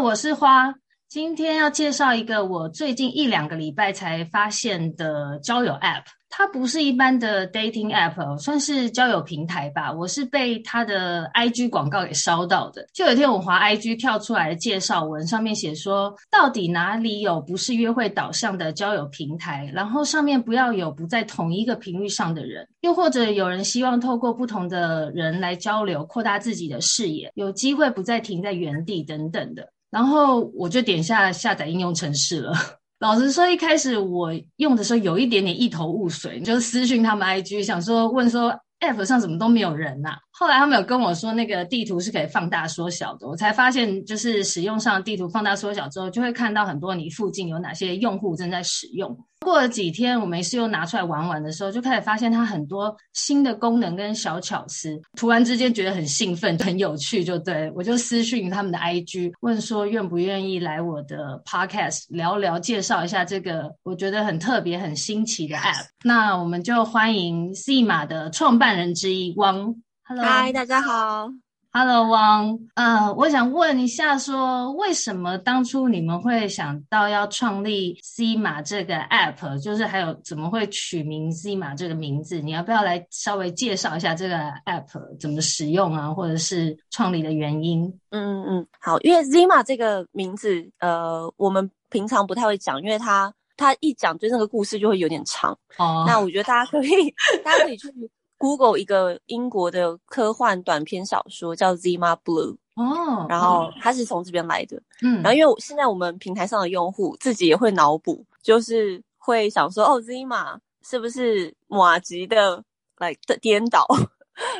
我是花。今天要介绍一个我最近一两个礼拜才发现的交友 App。它不是一般的 dating app，算是交友平台吧。我是被它的 IG 广告给烧到的。就有一天我滑 IG 跳出来的介绍文，上面写说，到底哪里有不是约会导向的交友平台？然后上面不要有不在同一个频率上的人，又或者有人希望透过不同的人来交流，扩大自己的视野，有机会不再停在原地等等的。然后我就点下下载应用程式了。老实说，一开始我用的时候有一点点一头雾水，就私讯他们 IG，想说问说 App 上怎么都没有人呐、后来他们有跟我说，那个地图是可以放大缩小的，我才发现，就是使用上地图放大缩小之后，就会看到很多你附近有哪些用户正在使用。过了几天，我没事又拿出来玩玩的时候，就开始发现它很多新的功能跟小巧思，突然之间觉得很兴奋、很有趣，就对，我就私讯他们的 IG，问说愿不愿意来我的 Podcast 聊聊，介绍一下这个我觉得很特别、很新奇的 App。那我们就欢迎 Zima 的创办人之一汪。Hello，嗨，大家好。Hello，汪，呃，我想问一下说，说为什么当初你们会想到要创立 Zima 这个 App，就是还有怎么会取名 Zima 这个名字？你要不要来稍微介绍一下这个 App 怎么使用啊，或者是创立的原因？嗯嗯，好，因为 Zima 这个名字，呃，我们平常不太会讲，因为它它一讲就那个故事就会有点长。哦，那我觉得大家可以，大家可以去。Google 一个英国的科幻短篇小说叫 Zima Blue 哦，然后它是从这边来的，嗯，然后因为现在我们平台上的用户自己也会脑补，就是会想说哦，Zima 是不是马吉的来的颠倒？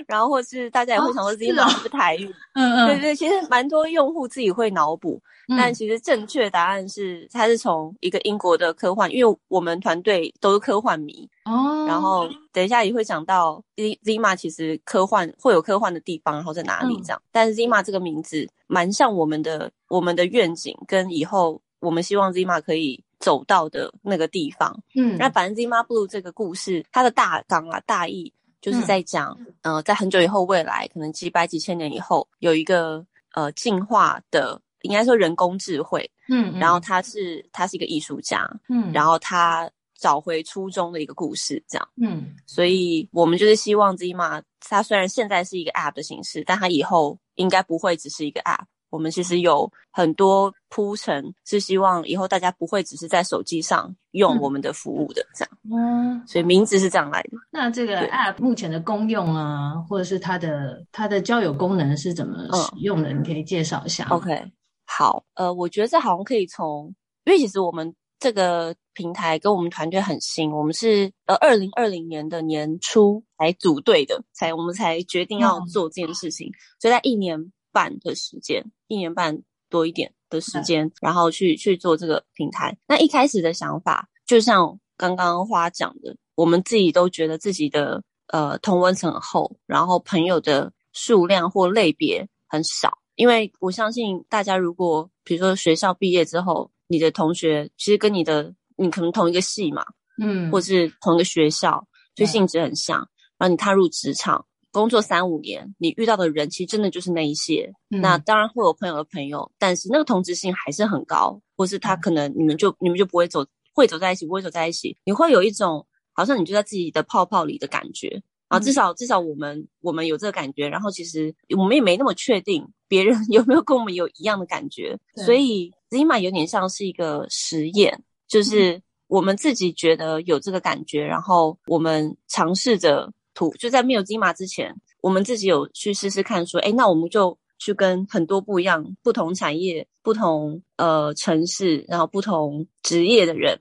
然后或是大家也会想说 Zima 是不是台语？嗯嗯，对对，其实蛮多用户自己会脑补，嗯、但其实正确答案是它是从一个英国的科幻，因为我们团队都是科幻迷哦。然后等一下也会讲到 Zima 其实科幻会有科幻的地方，然后在哪里这样。嗯、但是 Zima 这个名字蛮像我们的我们的愿景跟以后我们希望 Zima 可以走到的那个地方。嗯，那反正 Zima Blue 这个故事它的大纲啊大意。就是在讲，嗯、呃，在很久以后，未来可能几百几千年以后，有一个呃进化的，应该说人工智慧，嗯，嗯，然后他是他是一个艺术家，嗯，然后他找回初衷的一个故事，这样，嗯，所以我们就是希望 Zima，它虽然现在是一个 App 的形式，但它以后应该不会只是一个 App。我们其实有很多铺陈，是希望以后大家不会只是在手机上用我们的服务的这样。嗯，所以名字是这样来的。那这个 App 目前的功用啊，或者是它的它的交友功能是怎么使用的？嗯，你可以介绍一下。OK，好，呃，我觉得这好像可以从，因为其实我们这个平台跟我们团队很新，我们是呃二零二零年的年初才组队的，才我们才决定要做这件事情，嗯，所以在一年半的时间，一年半多一点的时间，嗯、然后去去做这个平台。那一开始的想法，就像刚刚花讲的，我们自己都觉得自己的呃同温层很厚，然后朋友的数量或类别很少。因为我相信大家，如果比如说学校毕业之后，你的同学其实跟你的你可能同一个系嘛，嗯，或是同一个学校，就性质很像，嗯、然后你踏入职场。工作三五年，你遇到的人其实真的就是那一些。嗯、那当然会有朋友的朋友，但是那个同质性还是很高，或是他可能你们就、嗯、你们就不会走，会走在一起，不会走在一起。你会有一种好像你就在自己的泡泡里的感觉啊。至少至少我们我们有这个感觉，然后其实我们也没那么确定别人有没有跟我们有一样的感觉。所以 Zima 有点像是一个实验，就是我们自己觉得有这个感觉，然后我们尝试着。图就在没有 Zima 之前，我们自己有去试试看，说，哎，那我们就去跟很多不一样、不同产业、不同呃城市，然后不同职业的人，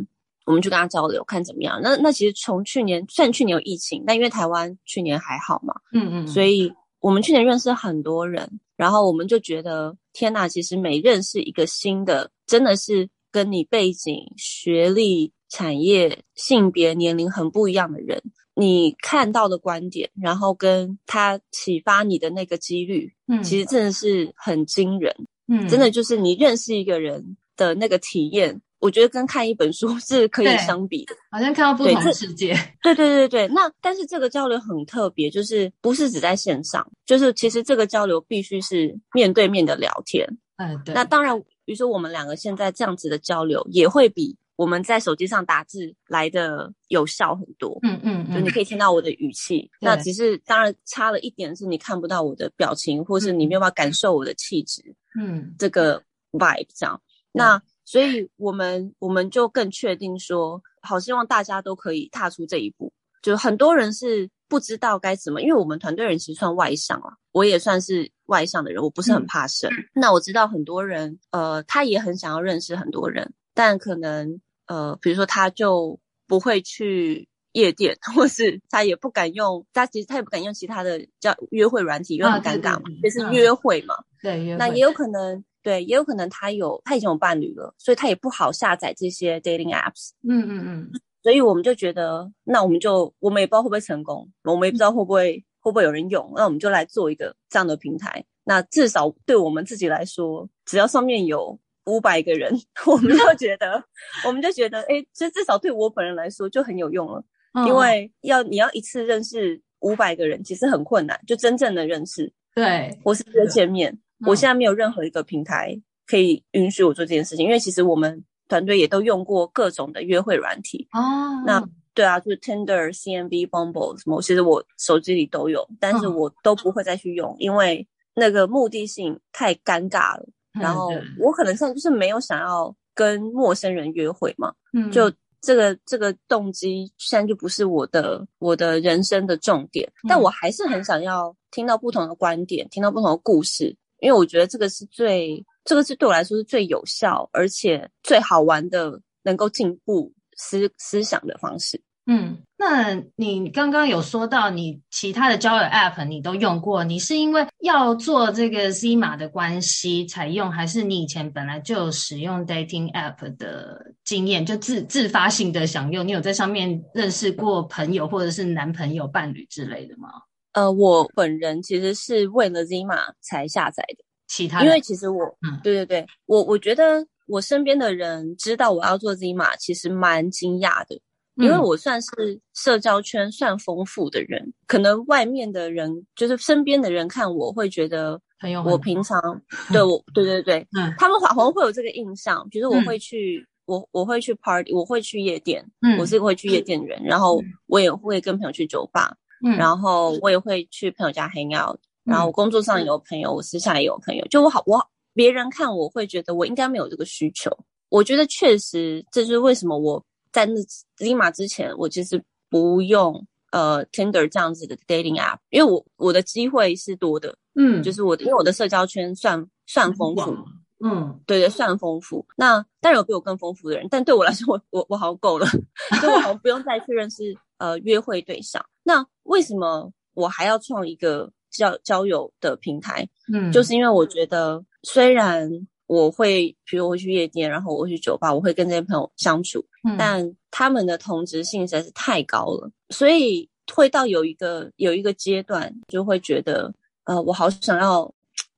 我们去跟他交流，看怎么样。那那其实从去年，虽然去年有疫情，但因为台湾去年还好嘛，嗯嗯，所以我们去年认识很多人，然后我们就觉得，天呐，其实每认识一个新的，真的是跟你背景、学历、产业、性别、年龄很不一样的人。你看到的观点，然后跟他启发你的那个几率，嗯，其实真的是很惊人，嗯，真的就是你认识一个人的那个体验，我觉得跟看一本书 是可以相比的，好像看到不同的世界。对对对对，那但是这个交流很特别，就是不是只在线上，就是其实这个交流必须是面对面的聊天。嗯，对。那当然，比如说我们两个现在这样子的交流，也会比我们在手机上打字来的有效很多。嗯嗯嗯，就你可以听到我的语气，那只是当然差了一点是你看不到我的表情，或是你没有办法感受我的气质。嗯，这个 vibe 这样。那所以我们我们就更确定说，好希望大家都可以踏出这一步。就很多人是不知道该怎么，因为我们团队人其实算外向啊，我也算是外向的人，我不是很怕生。嗯、那我知道很多人，呃，他也很想要认识很多人，但可能呃，比如说他就不会去夜店，或是他也不敢用，他其实他也不敢用其他的叫约会软体，因为很尴尬嘛，就、啊、是约会嘛。对，那也有可能，对，也有可能他有他已经有伴侣了，所以他也不好下载这些 dating apps。嗯嗯嗯。所以我们就觉得，那我们就我们也不知道会不会成功，我们也不知道会不会会不会有人用，那我们就来做一个这样的平台。那至少对我们自己来说，只要上面有五百个人，我们就 觉得，我们就觉得，哎，其实至少对我本人来说就很有用了。嗯、因为要你要一次认识五百个人，其实很困难，就真正的认识。对，或是约见面。我现在没有任何一个平台可以允许我做这件事情，因为其实我们。团队也都用过各种的约会软体哦，那对啊，就是 Tinder、CMB、Bumble 什么，其实我手机里都有，但是我都不会再去用，因为那个目的性太尴尬了。然后我可能现在就是没有想要跟陌生人约会嘛，嗯，就这个这个动机现在就不是我的我的人生的重点，但我还是很想要听到不同的观点，听到不同的故事，因为我觉得这个是最。这个是对我来说是最有效，而且最好玩的，能够进步思思想的方式。嗯，那你刚刚有说到你其他的交友 App 你都用过，你是因为要做这个 Zima 的关系才用，还是你以前本来就有使用 Dating App 的经验，就自自发性的想用？你有在上面认识过朋友或者是男朋友、伴侣之类的吗？呃，我本人其实是为了 Zima 才下载的。其他，因为其实我，嗯，对对对，我我觉得我身边的人知道我要做 Zima，其实蛮惊讶的，因为我算是社交圈算丰富的人，嗯、可能外面的人就是身边的人看我会觉得，我平常 对我，对对对，嗯，他们好像会有这个印象，比如我会去，嗯、我我会去 party，我会去夜店，嗯，我是会去夜店的人，然后我也会跟朋友去酒吧，嗯，然后我也会去朋友家 hang out。然后我工作上有朋友，我私下也有朋友。就我好，我别人看我会觉得我应该没有这个需求。我觉得确实，这就是为什么我在那 Zima 之前，我其实不用呃 Tinder 这样子的 dating app，因为我我的机会是多的。嗯，就是我的，因为我的社交圈算算丰富。嗯，对对，算丰富。那当然有比我更丰富的人，但对我来说，我我我好像够了，所以我好像不用再去认识呃约会对象。那为什么我还要创一个？交交友的平台，嗯，就是因为我觉得，虽然我会，比如我会去夜店，然后我会去酒吧，我会跟这些朋友相处，嗯，但他们的同质性实在是太高了，所以会到有一个有一个阶段，就会觉得，呃，我好想要，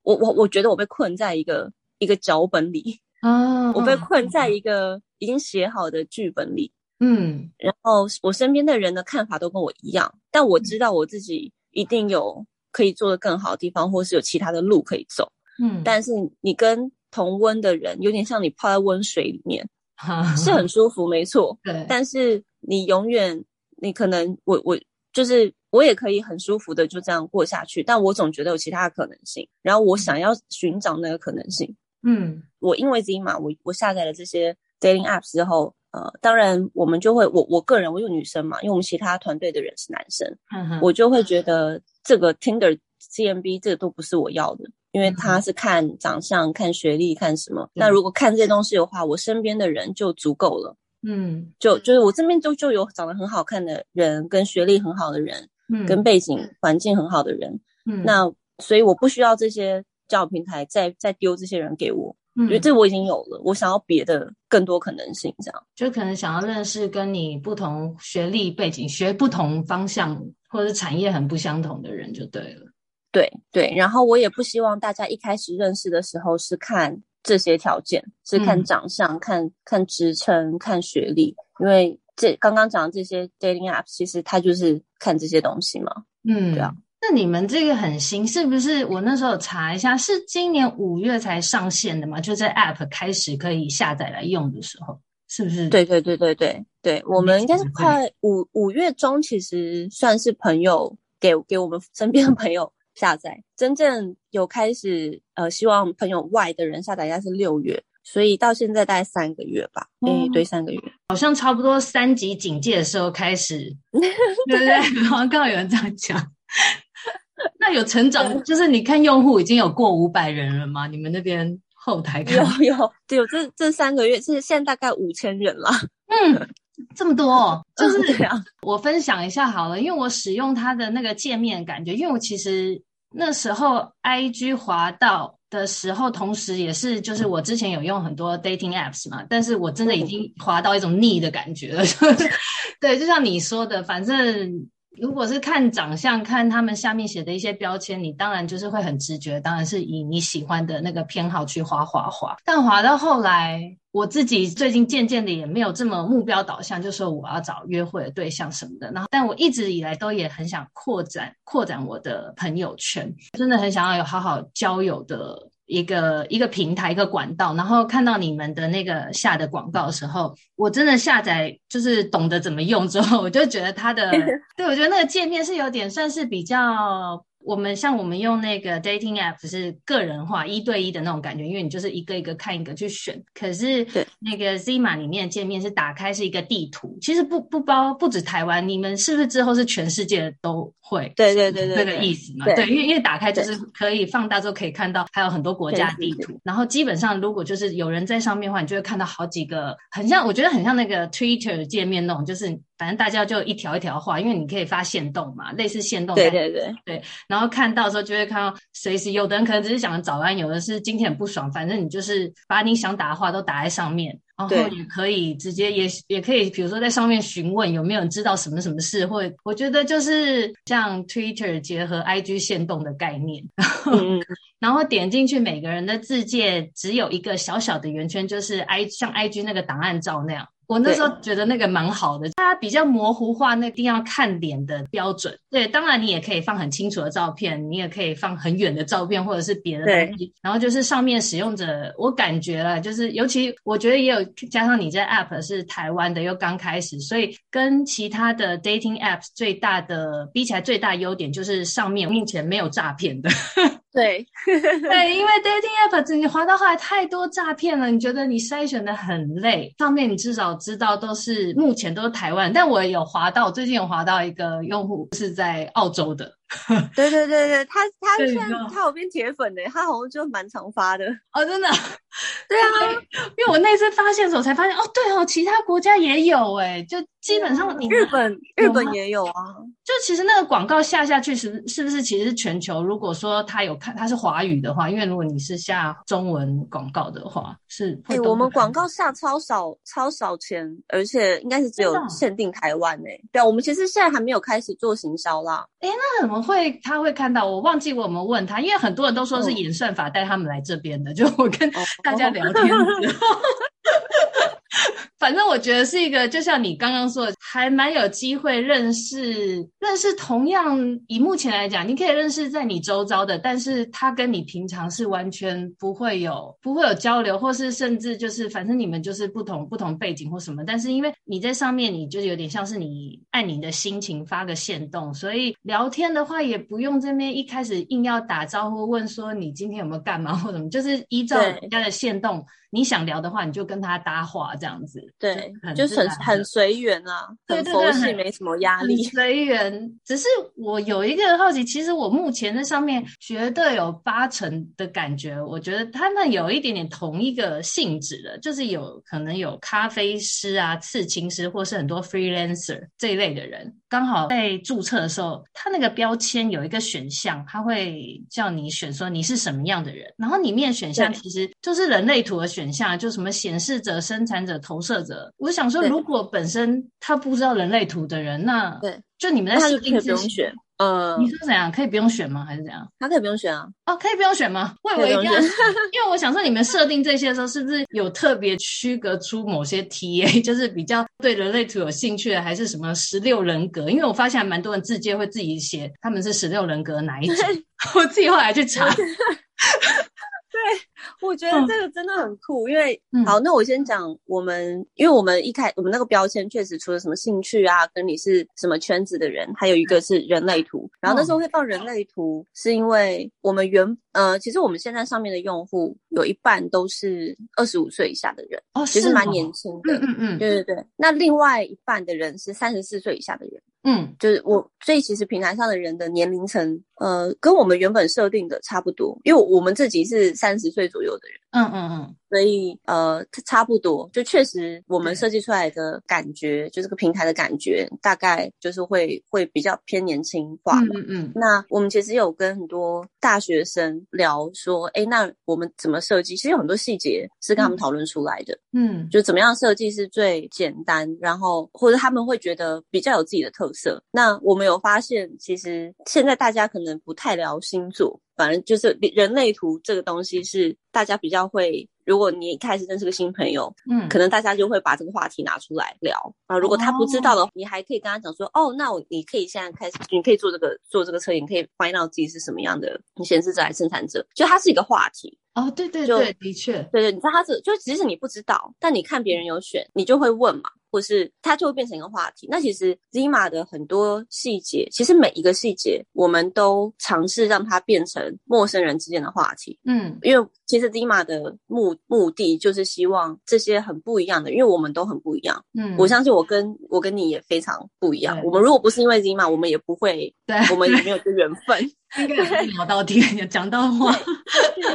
我我我觉得我被困在一个一个脚本里，哦，我被困在一个已经写好的剧本里，嗯，然后我身边的人的看法都跟我一样，但我知道我自己一定有。可以做的更好的地方，或是有其他的路可以走。嗯，但是你跟同温的人，有点像你泡在温水里面，是很舒服，没错。对，但是你永远，你可能，我我就是我也可以很舒服的就这样过下去，但我总觉得有其他的可能性。然后我想要寻找那个可能性。嗯，我因为 Zima，我我下载了这些 dating apps 之后，呃，当然我们就会，我我个人，我有女生嘛，因为我们其他团队的人是男生，嗯，我就会觉得。这个 Tinder、CMB 这个都不是我要的，因为他是看长相、嗯、看学历、看什么。那如果看这些东西的话，我身边的人就足够了。嗯，就就是我这边就就有长得很好看的人，跟学历很好的人，嗯，跟背景环境很好的人。嗯，那所以我不需要这些交友平台再再丢这些人给我。嗯，因为这我已经有了，我想要别的更多可能性，这样就可能想要认识跟你不同学历背景、学不同方向。或者产业很不相同的人就对了，对对。然后我也不希望大家一开始认识的时候是看这些条件，是看长相、嗯、看看职称、看学历，因为这刚刚讲的这些 dating apps 其实它就是看这些东西嘛。嗯，对啊。那你们这个很新，是不是？我那时候查一下，是今年五月才上线的嘛？就在 App 开始可以下载来用的时候，是不是？对对对对对对，我们应该是快五五月中，其实算是朋友给给我们身边的朋友下载，真正有开始呃，希望朋友外的人下载应该是六月。所以到现在大概三个月吧，哎、嗯，对，三个月，好像差不多三级警戒的时候开始，对不对？好像刚好有人这样讲。那有成长，就是你看用户已经有过五百人了吗？你们那边后台看有有对，有这这三个月，是现在大概五千人了。嗯，这么多，就是。我分享一下好了，因为我使用它的那个界面感觉，因为我其实那时候 IG 滑到。的时候，同时也是就是我之前有用很多 dating apps 嘛，但是我真的已经滑到一种腻的感觉了。对，就像你说的，反正如果是看长相，看他们下面写的一些标签，你当然就是会很直觉，当然是以你喜欢的那个偏好去滑滑滑。但滑到后来，我自己最近渐渐的也没有这么目标导向，就说我要找约会的对象什么的。然后，但我一直以来都也很想扩展扩展我的朋友圈，真的很想要有好好交友的一个一个平台一个管道。然后看到你们的那个下的广告的时候，我真的下载就是懂得怎么用之后，我就觉得它的，对，我觉得那个界面是有点算是比较。我们像我们用那个 dating app 是个人化一对一的那种感觉，因为你就是一个一个看一个去选。可是那个 Zima 里面的界面是打开是一个地图，其实不不包不止台湾，你们是不是之后是全世界都会？对对对对，那个意思嘛。对，因为因为打开就是可以放大之后可以看到还有很多国家地图，然后基本上如果就是有人在上面的话，你就会看到好几个很像，我觉得很像那个 Twitter 界面那种，就是。反正大家就一条一条画，因为你可以发线动嘛，类似线动。对对对对，然后看到的时候就会看到，随时有的人可能只是想早安，有的是今天很不爽，反正你就是把你想打的话都打在上面，然后也可以直接也也可以，比如说在上面询问有没有人知道什么什么事，或者我觉得就是像 Twitter 结合 IG 线动的概念，然后，嗯、然后点进去每个人的字介只有一个小小的圆圈，就是 I 像 IG 那个档案照那样。我那时候觉得那个蛮好的，它比较模糊化，那一定要看脸的标准。对，当然你也可以放很清楚的照片，你也可以放很远的照片，或者是别的东西。然后就是上面使用者，我感觉了，就是尤其我觉得也有加上你这 app 是台湾的，又刚开始，所以跟其他的 dating apps 最大的比起来，最大优点就是上面目前没有诈骗的。对，对，因为 dating app 你滑到后来太多诈骗了，你觉得你筛选的很累。上面你至少知道都是目前都是台湾，但我有滑到，最近有滑到一个用户是在澳洲的。对对对对，他他现在他有变铁粉的，他好像就蛮常发的哦，真的。对啊，因为我那次发现的时候才发现，哦，对哦，其他国家也有哎，就基本上你日本日本也有啊。就其实那个广告下下去是是不是其实是全球？如果说他有看他是华语的话，因为如果你是下中文广告的话，是哎，我们广告下超少超少钱，而且应该是只有限定台湾哎。对啊，我们其实现在还没有开始做行销啦。哎，那怎么会他会看到？我忘记我们问他，因为很多人都说是演算法带他们来这边的，哦、就我跟。大家聊天的时候，反正我觉得是一个，就像你刚刚说的，还蛮有机会认识认识同样以目前来讲，你可以认识在你周遭的，但是他跟你平常是完全不会有不会有交流，或是甚至就是反正你们就是不同不同背景或什么，但是因为你在上面，你就有点像是你按你的心情发个线动，所以聊天的话也不用这边一开始硬要打招呼问说你今天有没有干嘛或什么，就是依照人家的线动。你想聊的话，你就跟他搭话这样子，对，就很很随缘啊，很佛系，没什么压力，随缘。只是我有一个好奇，其实我目前在上面绝对有八成的感觉，我觉得他们有一点点同一个性质的，就是有可能有咖啡师啊、刺青师，或是很多 freelancer 这一类的人，刚好在注册的时候，它那个标签有一个选项，他会叫你选说你是什么样的人，然后里面选项其实就是人类图的。选项就什么显示者、生产者、投射者。我想说，如果本身他不知道人类图的人，那对。就你们在设定不用选。呃，你说怎样？可以不用选吗？还是怎样？他可以不用选啊。哦，可以不用选吗？我以为一定要，因为我想说你们设定这些的时候，是不是有特别区隔出某些 TA，就是比较对人类图有兴趣的，还是什么十六人格？因为我发现还蛮多人自介会自己写他们是十六人格哪一种，我自己后来去查。对，我觉得这个真的很酷，嗯、因为好，那我先讲我们，因为我们一开我们那个标签确实除了什么兴趣啊，跟你是什么圈子的人，还有一个是人类图。然后那时候会放人类图，是因为我们原呃，其实我们现在上面的用户有一半都是二十五岁以下的人，哦，其实蛮年轻的，嗯嗯，对对对。那另外一半的人是三十四岁以下的人。嗯，就是我，所以其实平台上的人的年龄层，呃，跟我们原本设定的差不多，因为我们自己是三十岁左右的人。嗯嗯嗯。所以呃，差不多，就确实我们设计出来的感觉，就这个平台的感觉，大概就是会会比较偏年轻化。嗯嗯，嗯。那我们其实有跟很多大学生聊说，哎，那我们怎么设计？其实有很多细节是跟他们讨论出来的。嗯。就怎么样设计是最简单，然后或者他们会觉得比较有自己的特色。那我们有发现，其实现在大家可能不太聊星座。反正就是人类图这个东西是大家比较会，如果你一开始认识个新朋友，嗯，可能大家就会把这个话题拿出来聊啊。如果他不知道的话，你还可以跟他讲说，哦，那我你可以现在开始，你可以做这个做这个测验，你可以 find out 自己是什么样的显示者还是生产者，就它是一个话题。哦，对对对，的确，对对，你知道他是，就即使你不知道，但你看别人有选，你就会问嘛。或是它就会变成一个话题。那其实 Zima 的很多细节，其实每一个细节，我们都尝试让它变成陌生人之间的话题。嗯，因为其实 Zima 的目目的就是希望这些很不一样的，因为我们都很不一样。嗯，我相信我跟我跟你也非常不一样。我们如果不是因为 Zima，我们也不会，对，我们也没有这缘分。应该聊到底，讲到话，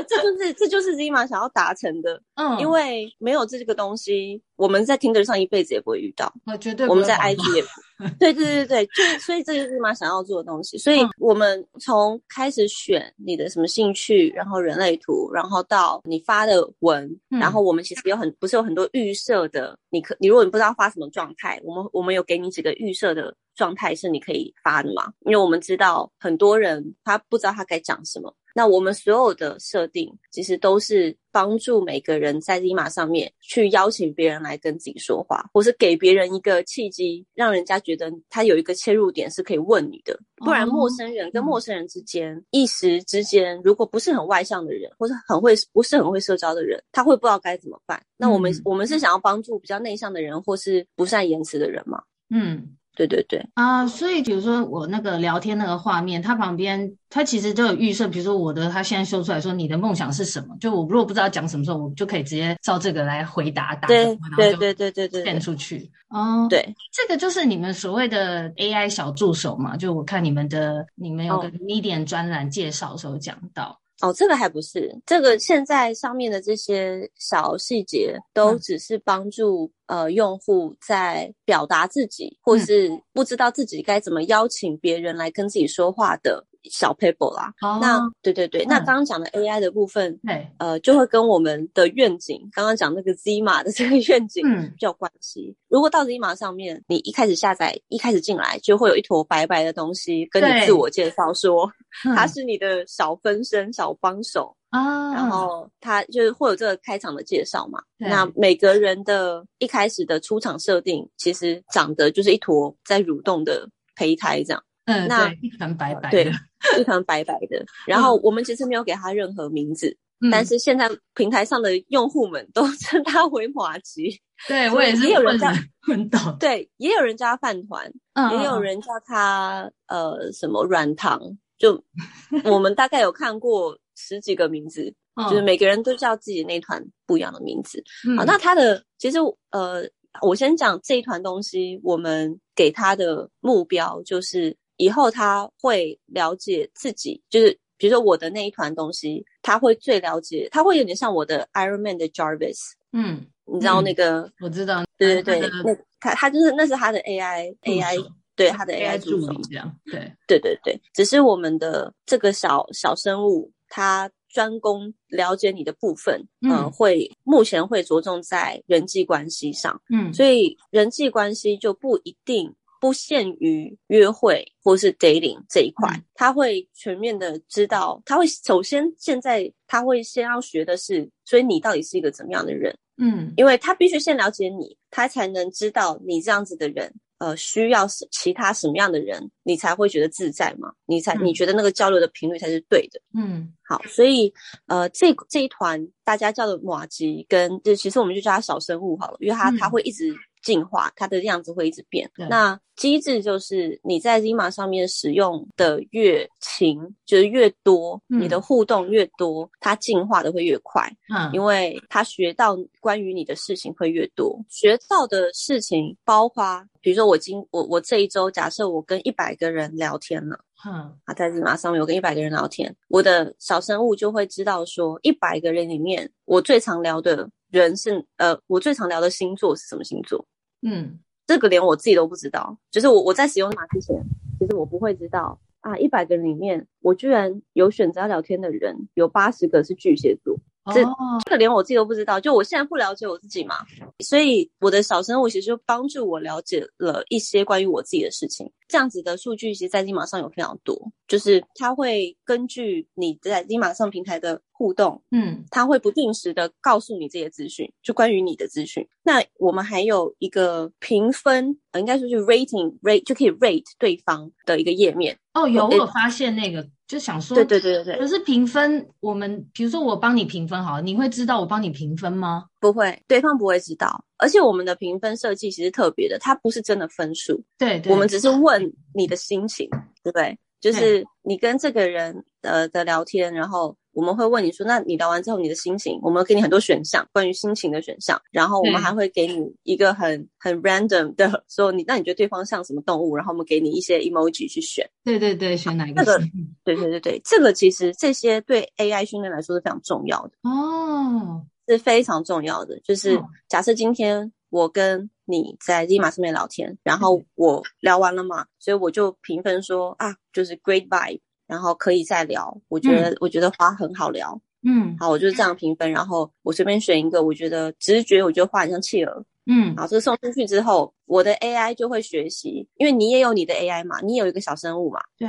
这就是这就是 Zima 想要达成的。嗯，因为没有这个东西，我们在 Tinder 上一辈子也不会遇到。我绝对我们在 IG 也不。对对对对，就所以这就是 Zima 想要做的东西。所以我们从开始选你的什么兴趣，然后人类图，然后到你发的文，然后我们其实有很不是有很多预设的，你可你如果你不知道发什么状态，我们我们有给你几个预设的。状态是你可以发的嘛？因为我们知道很多人他不知道他该讲什么。那我们所有的设定其实都是帮助每个人在 Zima 上面去邀请别人来跟自己说话，或是给别人一个契机，让人家觉得他有一个切入点是可以问你的。不然陌生人跟陌生人之间、哦、一时之间，如果不是很外向的人，或是很会不是很会社交的人，他会不知道该怎么办。那我们、嗯、我们是想要帮助比较内向的人，或是不善言辞的人嘛？嗯。对对对啊，所以比如说我那个聊天那个画面，它旁边它其实就有预设，比如说我的，它现在秀出来说你的梦想是什么？就我如果不知道讲什么时候，我就可以直接照这个来回答，答对对对对对对，变出去。哦，对，这个就是你们所谓的 AI 小助手嘛？就我看你们的你们有个 Medium 专栏介绍的时候讲到。哦，这个还不是，这个现在上面的这些小细节都只是帮助、嗯、呃用户在表达自己，或是不知道自己该怎么邀请别人来跟自己说话的。小 paper 啦，哦、那对对对，嗯、那刚刚讲的 AI 的部分，对呃，就会跟我们的愿景，刚刚讲那个 Zima 的这个 愿景比较关系。嗯、如果到 Zima 上面，你一开始下载，一开始进来，就会有一坨白白的东西跟你自我介绍说，对他是你的小分身、小帮手啊，嗯、然后他就是会有这个开场的介绍嘛。那每个人的一开始的出场设定，其实长得就是一坨在蠕动的胚胎这样。嗯，那一团白白的，对，一团白白的。然后我们其实没有给他任何名字，嗯、但是现在平台上的用户们都 称他为马吉。对，我也是，也有人叫昏倒，对，也有人叫他饭团，嗯、也有人叫他呃什么软糖。就 我们大概有看过十几个名字，嗯、就是每个人都叫自己那团不一样的名字。嗯、好，那他的其实呃，我先讲这一团东西，我们给他的目标就是。以后他会了解自己，就是比如说我的那一团东西，他会最了解，他会有点像我的 Iron Man 的 Jarvis，嗯，你知道那个？嗯、我知道，对对对，那他他就是那是他的 AI AI 对他的 AI 助手这样，对对对对，只是我们的这个小小生物，它专攻了解你的部分，嗯、呃，会目前会着重在人际关系上，嗯，所以人际关系就不一定。不限于约会或是 dating 这一块，嗯、他会全面的知道，他会首先现在他会先要学的是，所以你到底是一个怎么样的人？嗯，因为他必须先了解你，他才能知道你这样子的人，呃，需要其他什么样的人，你才会觉得自在嘛？你才、嗯、你觉得那个交流的频率才是对的。嗯，好，所以呃，这这一团大家叫的瓦吉，跟就其实我们就叫他小生物好了，因为他、嗯、他会一直。进化，它的样子会一直变。那机制就是你在 Zima 上面使用的越勤，就是越多，嗯、你的互动越多，它进化的会越快。嗯，因为它学到关于你的事情会越多，学到的事情包括，比如说我今我我这一周，假设我跟一百个人聊天了，嗯，啊，在 Zima 上面我跟一百个人聊天，我的小生物就会知道说，一百个人里面我最常聊的。人是呃，我最常聊的星座是什么星座？嗯，这个连我自己都不知道。就是我我在使用码之前，其实我不会知道啊，一百个人里面，我居然有选择要聊天的人有八十个是巨蟹座。这这个连我自己都不知道，就我现在不了解我自己嘛，所以我的小生物其实就帮助我了解了一些关于我自己的事情。这样子的数据其实，在 Zima 上有非常多，就是它会根据你在 Zima 上平台的互动，嗯，它会不定时的告诉你这些资讯，就关于你的资讯。那我们还有一个评分，呃，应该说是 rating rate 就可以 rate 对方的一个页面。哦，有我有发现那个。就想说，对对对对对。可是评分，我们比如说我帮你评分好了，你会知道我帮你评分吗？不会，对方不会知道。而且我们的评分设计其实特别的，它不是真的分数。对对。我们只是问你的心情，对不对？就是你跟这个人呃的聊天，然后。我们会问你说，那你聊完之后你的心情，我们给你很多选项，关于心情的选项，然后我们还会给你一个很很 random 的 说你，那你觉得对方像什么动物？然后我们给你一些 emoji 去选。对对对，选哪一个？这个，对对对对，这个其实这些对 AI 训练来说是非常重要的哦，是非常重要的。就是假设今天我跟你在 Zima 上面聊天，然后我聊完了嘛，所以我就评分说啊，就是 great vibe。然后可以再聊，我觉得、嗯、我觉得花很好聊，嗯，好，我就是这样评分，然后我随便选一个，我觉得直觉，我觉得花很像企鹅，嗯，好，这个送出去之后，我的 AI 就会学习，因为你也有你的 AI 嘛，你也有一个小生物嘛，对，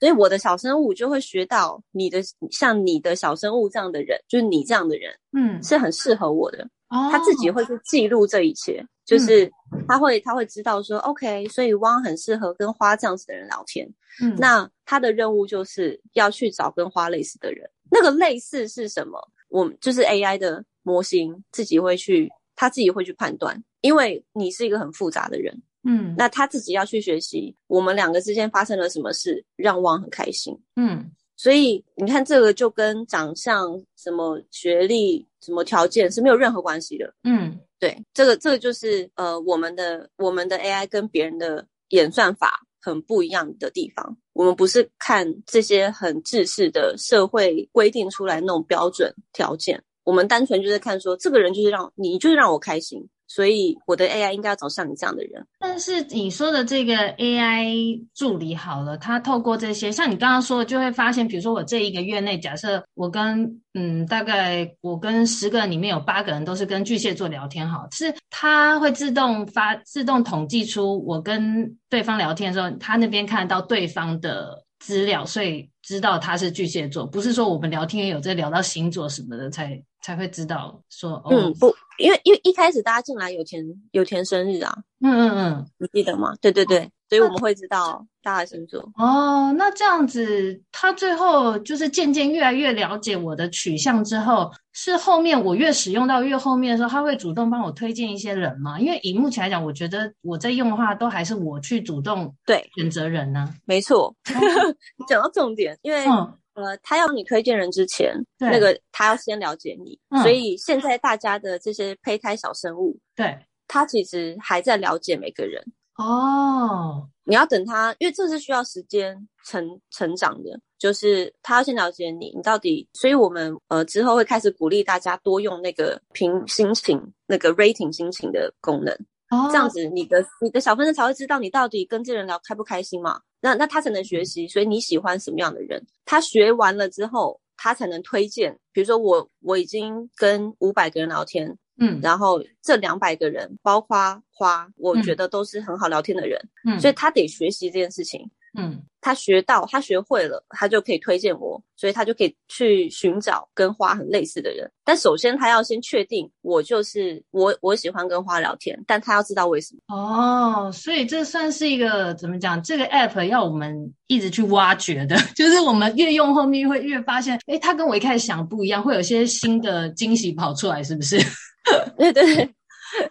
所以我的小生物就会学到你的像你的小生物这样的人，就是你这样的人，嗯，是很适合我的，哦，他自己会去记录这一切。就是他会他会知道说，OK，所以汪很适合跟花这样子的人聊天。嗯，那他的任务就是要去找跟花类似的人。那个类似是什么？我们就是 AI 的模型自己会去，他自己会去判断。因为你是一个很复杂的人，嗯，那他自己要去学习我们两个之间发生了什么事，让汪很开心。嗯，所以你看这个就跟长相、什么学历、什么条件是没有任何关系的。嗯。对，这个这个就是呃，我们的我们的 AI 跟别人的演算法很不一样的地方。我们不是看这些很制式的社会规定出来那种标准条件，我们单纯就是看说，这个人就是让你就是让我开心。所以我的 AI 应该要找像你这样的人。但是你说的这个 AI 助理好了，他透过这些，像你刚刚说的，就会发现，比如说我这一个月内，假设我跟嗯，大概我跟十个人里面有八个人都是跟巨蟹座聊天，好，是它会自动发、自动统计出我跟对方聊天的时候，他那边看得到对方的资料，所以知道他是巨蟹座，不是说我们聊天有在聊到星座什么的才才会知道说哦，嗯，不。因为因为一开始大家进来有填有填生日啊，嗯嗯嗯，你记得吗？对对对，哦、所以我们会知道大家的星座。哦，那这样子，他最后就是渐渐越来越了解我的取向之后，是后面我越使用到越后面的时候，他会主动帮我推荐一些人吗？因为以目前来讲，我觉得我在用的话，都还是我去主动对选择人呢。没错，你 讲到重点，因为。嗯呃，他要你推荐人之前，对。那个他要先了解你，嗯、所以现在大家的这些胚胎小生物，对，他其实还在了解每个人。哦。你要等他，因为这是需要时间成成长的，就是他要先了解你，你到底，所以我们呃之后会开始鼓励大家多用那个评心情，那个 rating 心情的功能。哦，这样子，你的你的小分身才会知道你到底跟这人聊开不开心嘛？那那他才能学习，所以你喜欢什么样的人？他学完了之后，他才能推荐。比如说我我已经跟五百个人聊天，嗯，然后这两百个人，包括花，我觉得都是很好聊天的人，嗯，所以他得学习这件事情。嗯，他学到，他学会了，他就可以推荐我，所以他就可以去寻找跟花很类似的人。但首先，他要先确定我就是我，我喜欢跟花聊天，但他要知道为什么。哦，所以这算是一个怎么讲？这个 app 要我们一直去挖掘的，就是我们越用后面会越发现，诶，他跟我一开始想不一样，会有些新的惊喜跑出来，是不是？对对对，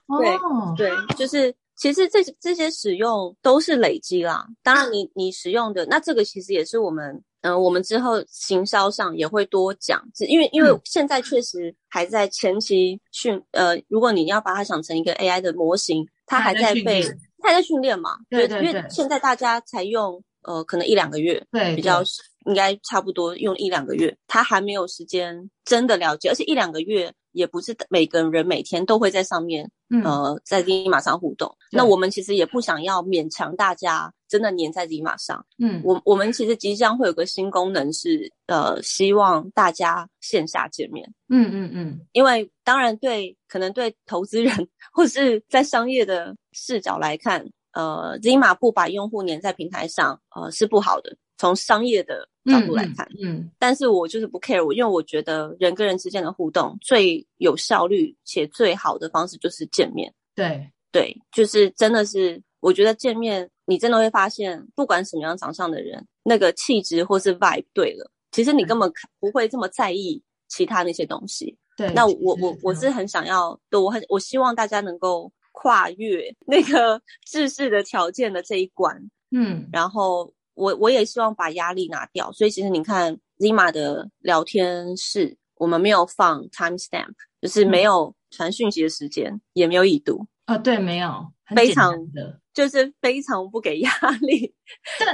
哦、对，就是。其实这这些使用都是累积啦。当然你，你你使用的那这个其实也是我们，嗯、呃，我们之后行销上也会多讲，因为因为现在确实还在前期训，呃，如果你要把它想成一个 AI 的模型，它还在被，它还在训练嘛，对对对，因为现在大家才用，呃，可能一两个月，对，比较应该差不多用一两个月，它还没有时间真的了解，而且一两个月。也不是每个人每天都会在上面，嗯、呃，在 Zima 上互动。那我们其实也不想要勉强大家真的黏在 Zima 上。嗯，我我们其实即将会有个新功能是，呃，希望大家线下见面。嗯嗯嗯，因为当然对，可能对投资人或是在商业的视角来看，呃，Zima 不把用户黏在平台上，呃，是不好的。从商业的角度来看，嗯，嗯，但是我就是不 care 我，因为我觉得人跟人之间的互动最有效率且最好的方式就是见面。对对，就是真的是，我觉得见面你真的会发现，不管什么样长相的人，那个气质或是 vibe 对了，其实你根本不会这么在意其他那些东西。对，那我我我是很想要，对，我很我希望大家能够跨越那个 制式的条件的这一关，嗯，然后。我我也希望把压力拿掉，所以其实你看 Zima 的聊天室，我们没有放 timestamp，就是没有传讯息的时间，嗯、也没有已读啊、哦，对，没有，非常的，就是非常不给压力。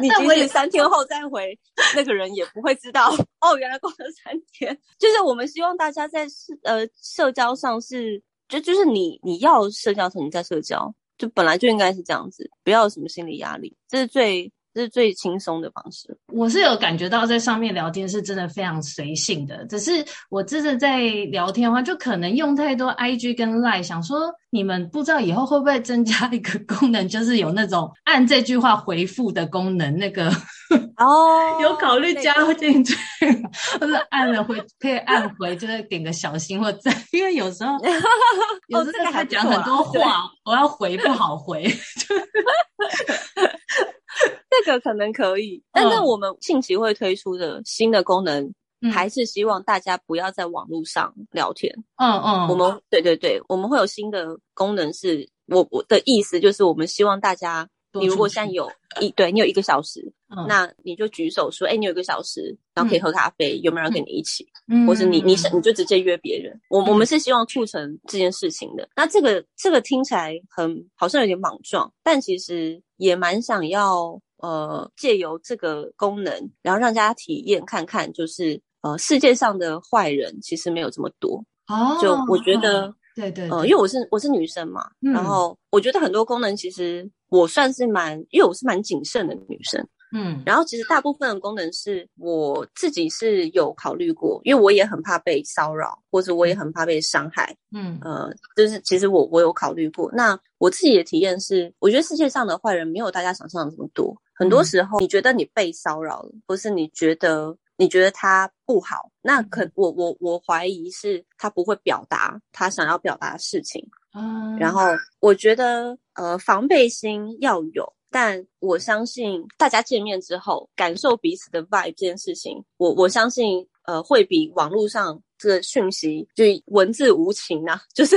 你即使三天后再回，那个人也不会知道哦，原来过了三天。就是我们希望大家在社呃社交上是，就就是你你要社交时你在社交，就本来就应该是这样子，不要有什么心理压力，这是最。这是最轻松的方式。我是有感觉到在上面聊天是真的非常随性的，只是我真的在聊天的话，就可能用太多 IG 跟 Line，想说你们不知道以后会不会增加一个功能，就是有那种按这句话回复的功能，那个哦，有考虑加进去，或者按了回可以按回，就是点个小心或赞，因为有时候 有时候他讲很多话，我要回不好回。这个可能可以，但是我们近期会推出的新的功能，嗯、还是希望大家不要在网络上聊天。嗯嗯，我们对对对，我们会有新的功能是，是我我的意思就是，我们希望大家，你如果现在有一对你有一个小时，嗯、那你就举手说，哎，你有一个小时，然后可以喝咖啡，嗯、有没有人跟你一起？嗯，或者你你你就直接约别人。嗯、我我们是希望促成这件事情的。那这个这个听起来很好像有点莽撞，但其实也蛮想要。呃，借由这个功能，然后让大家体验看看，就是呃，世界上的坏人其实没有这么多。哦，就我觉得，对对，呃，因为我是我是女生嘛，嗯、然后我觉得很多功能其实我算是蛮，因为我是蛮谨慎的女生。嗯，然后其实大部分的功能是我自己是有考虑过，因为我也很怕被骚扰，或者我也很怕被伤害。嗯，呃，就是其实我我有考虑过。那我自己的体验是，我觉得世界上的坏人没有大家想象的这么多。很多时候，你觉得你被骚扰了，或是你觉得你觉得他不好，那可我我我怀疑是他不会表达他想要表达的事情。嗯，然后我觉得呃防备心要有，但我相信大家见面之后感受彼此的 vibe 这件事情，我我相信呃会比网络上这个讯息就文字无情啊，就是。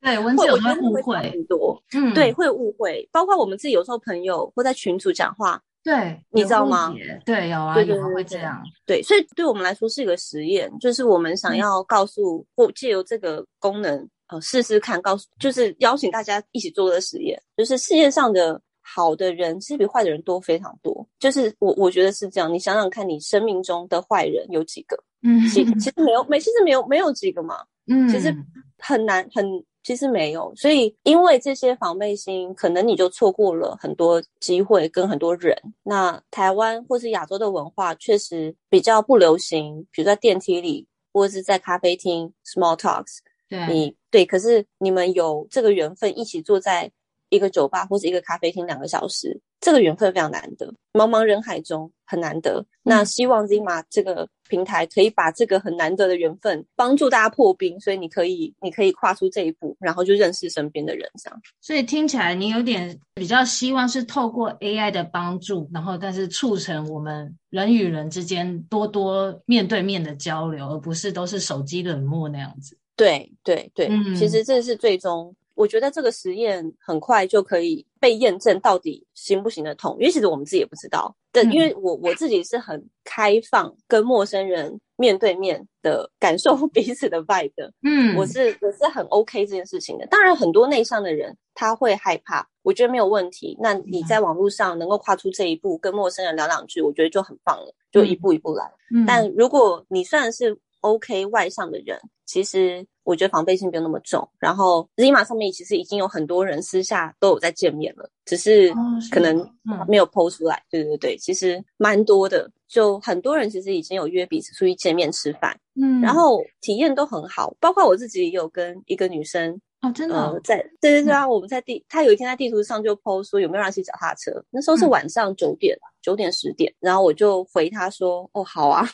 对，文字有误会很多，嗯，对，会误会，包括我们自己有时候朋友会在群组讲话，对，你知道吗？对，有啊，对对对，会这样，对，所以对我们来说是一个实验，就是我们想要告诉或借由这个功能，呃，试试看，告诉就是邀请大家一起做的实验，就是世界上的好的人其实比坏的人多非常多，就是我我觉得是这样，你想想看你生命中的坏人有几个？嗯，其其实没有，没其实没有没有几个嘛，嗯，其实很难很。其实没有，所以因为这些防备心，可能你就错过了很多机会跟很多人。那台湾或是亚洲的文化确实比较不流行，比如在电梯里或者是在咖啡厅 small talks，对，你对，可是你们有这个缘分，一起坐在一个酒吧或者一个咖啡厅两个小时。这个缘分非常难得，茫茫人海中很难得。那希望 Zima 这个平台可以把这个很难得的缘分帮助大家破冰，所以你可以，你可以跨出这一步，然后就认识身边的人，这样。所以听起来你有点比较希望是透过 AI 的帮助，然后但是促成我们人与人之间多多面对面的交流，而不是都是手机冷漠那样子。对对对，嗯，其实这是最终。我觉得这个实验很快就可以被验证，到底行不行得通？因为其实我们自己也不知道。对，因为我我自己是很开放，跟陌生人面对面的感受 彼此的 vibe 的。嗯，我是我是很 OK 这件事情的。当然，很多内向的人他会害怕，我觉得没有问题。那你在网络上能够跨出这一步，跟陌生人聊两句，我觉得就很棒了。就一步一步来。嗯，但如果你算是 OK 外向的人，其实。我觉得防备心不用那么重，然后 Zima 上面其实已经有很多人私下都有在见面了，只是可能没有 PO 出来。哦嗯、对对对，其实蛮多的，就很多人其实已经有约彼此出去见面吃饭，嗯，然后体验都很好，包括我自己也有跟一个女生。哦，真的、哦。呃，在对对对啊，嗯、我们在地，他有一天在地图上就 po 说有没有人骑脚踏车，那时候是晚上九点，九、嗯、点十点，然后我就回他说，哦，好啊，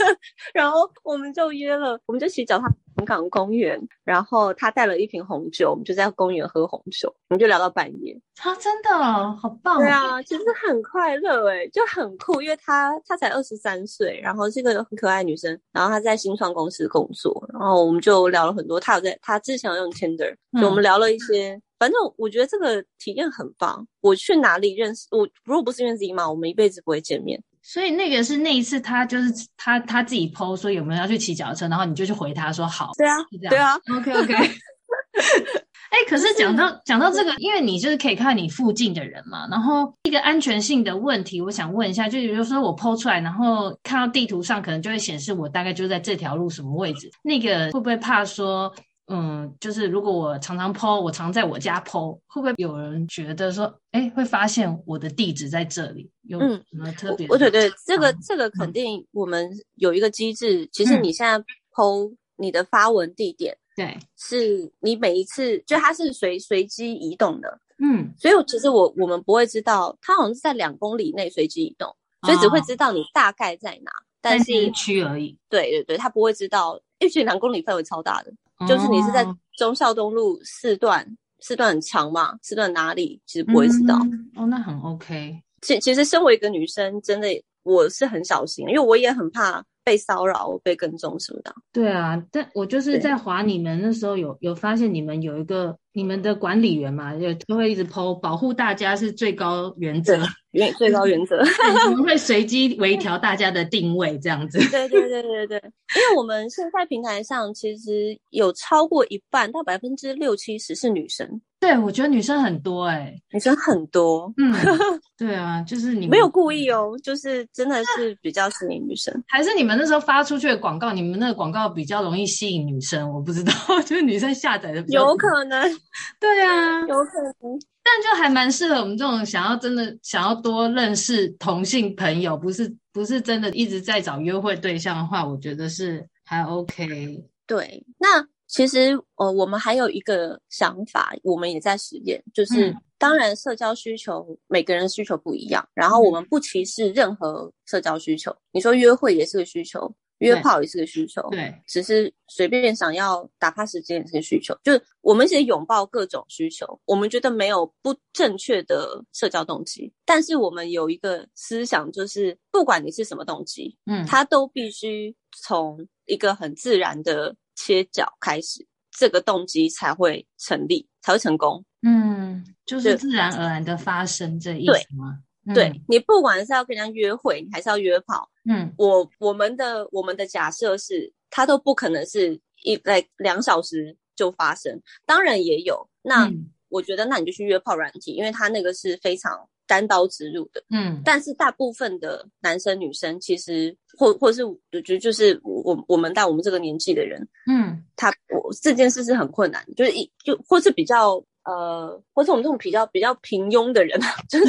然后我们就约了，我们就骑脚踏临港公园，然后他带了一瓶红酒，我们就在公园喝红酒，我们就聊到半夜。啊，真的好棒！对啊，其实很快乐诶，就很酷，因为他他才二十三岁，然后是一个很可爱的女生，然后她在新创公司工作，然后我们就聊了很多。他有在，他之前有用 Tinder，就我们聊了一些。嗯、反正我觉得这个体验很棒。我去哪里认识我？如果不是因为 Zima，我们一辈子不会见面。所以那个是那一次，他就是他他自己 PO 说有没有要去骑脚踏车，然后你就去回他说好。对啊，对啊，OK OK。哎、欸，可是讲到讲到这个，因为你就是可以看你附近的人嘛，然后一个安全性的问题，我想问一下，就比如说我 PO 出来，然后看到地图上可能就会显示我大概就在这条路什么位置，那个会不会怕说，嗯，就是如果我常常 PO，我常在我家 PO，会不会有人觉得说，哎、欸，会发现我的地址在这里，有什么特别？我觉得，这个这个肯定我们有一个机制，嗯、其实你现在 PO 你的发文地点。对，是你每一次就它是随随机移动的，嗯，所以其实我我们不会知道它好像是在两公里内随机移动，哦、所以只会知道你大概在哪，但是一区而已。对对对，它不会知道，因为两公里范围超大的，哦、就是你是在忠孝东路四段，四段很长嘛，四段哪里其实不会知道。嗯、哦，那很 OK。其其实身为一个女生，真的我是很小心，因为我也很怕。被骚扰、被跟踪什么的？对啊，但我就是在划你们那时候有有发现，你们有一个你们的管理员嘛，就都会一直 po 保护大家是最高原则，原最高原则，我们会随机微调大家的定位这样子。对对对对对，因为我们现在平台上其实有超过一半到百分之六七十是女生。对，我觉得女生很多哎、欸，女生很多，嗯，对啊，就是你们没有故意哦，就是真的是比较吸引女生，还是你们那时候发出去的广告，你们那个广告比较容易吸引女生，我不知道，就是女生下载的比较有可能，对啊，有可能，但就还蛮适合我们这种想要真的想要多认识同性朋友，不是不是真的一直在找约会对象的话，我觉得是还 OK，对，那。其实，呃，我们还有一个想法，我们也在实验，就是、嗯、当然社交需求每个人需求不一样，然后我们不歧视任何社交需求。你说约会也是个需求，约炮也是个需求，对，只是随便想要打发时间也是个需求。就是我们其实拥抱各种需求，我们觉得没有不正确的社交动机，但是我们有一个思想，就是不管你是什么动机，嗯，它都必须从一个很自然的。切角开始，这个动机才会成立，才会成功。嗯，就是自然而然的发生这意思吗？对，嗯、对，你不管是要跟人家约会，你还是要约炮，嗯，我我们的我们的假设是，它都不可能是一来两小时就发生。当然也有，那、嗯、我觉得那你就去约炮软体，因为它那个是非常。单刀直入的，嗯，但是大部分的男生女生其实，或或是我觉得就是我我们到我们这个年纪的人，嗯，他我这件事是很困难，就是一就或是比较呃，或是我们这种比较比较平庸的人，就是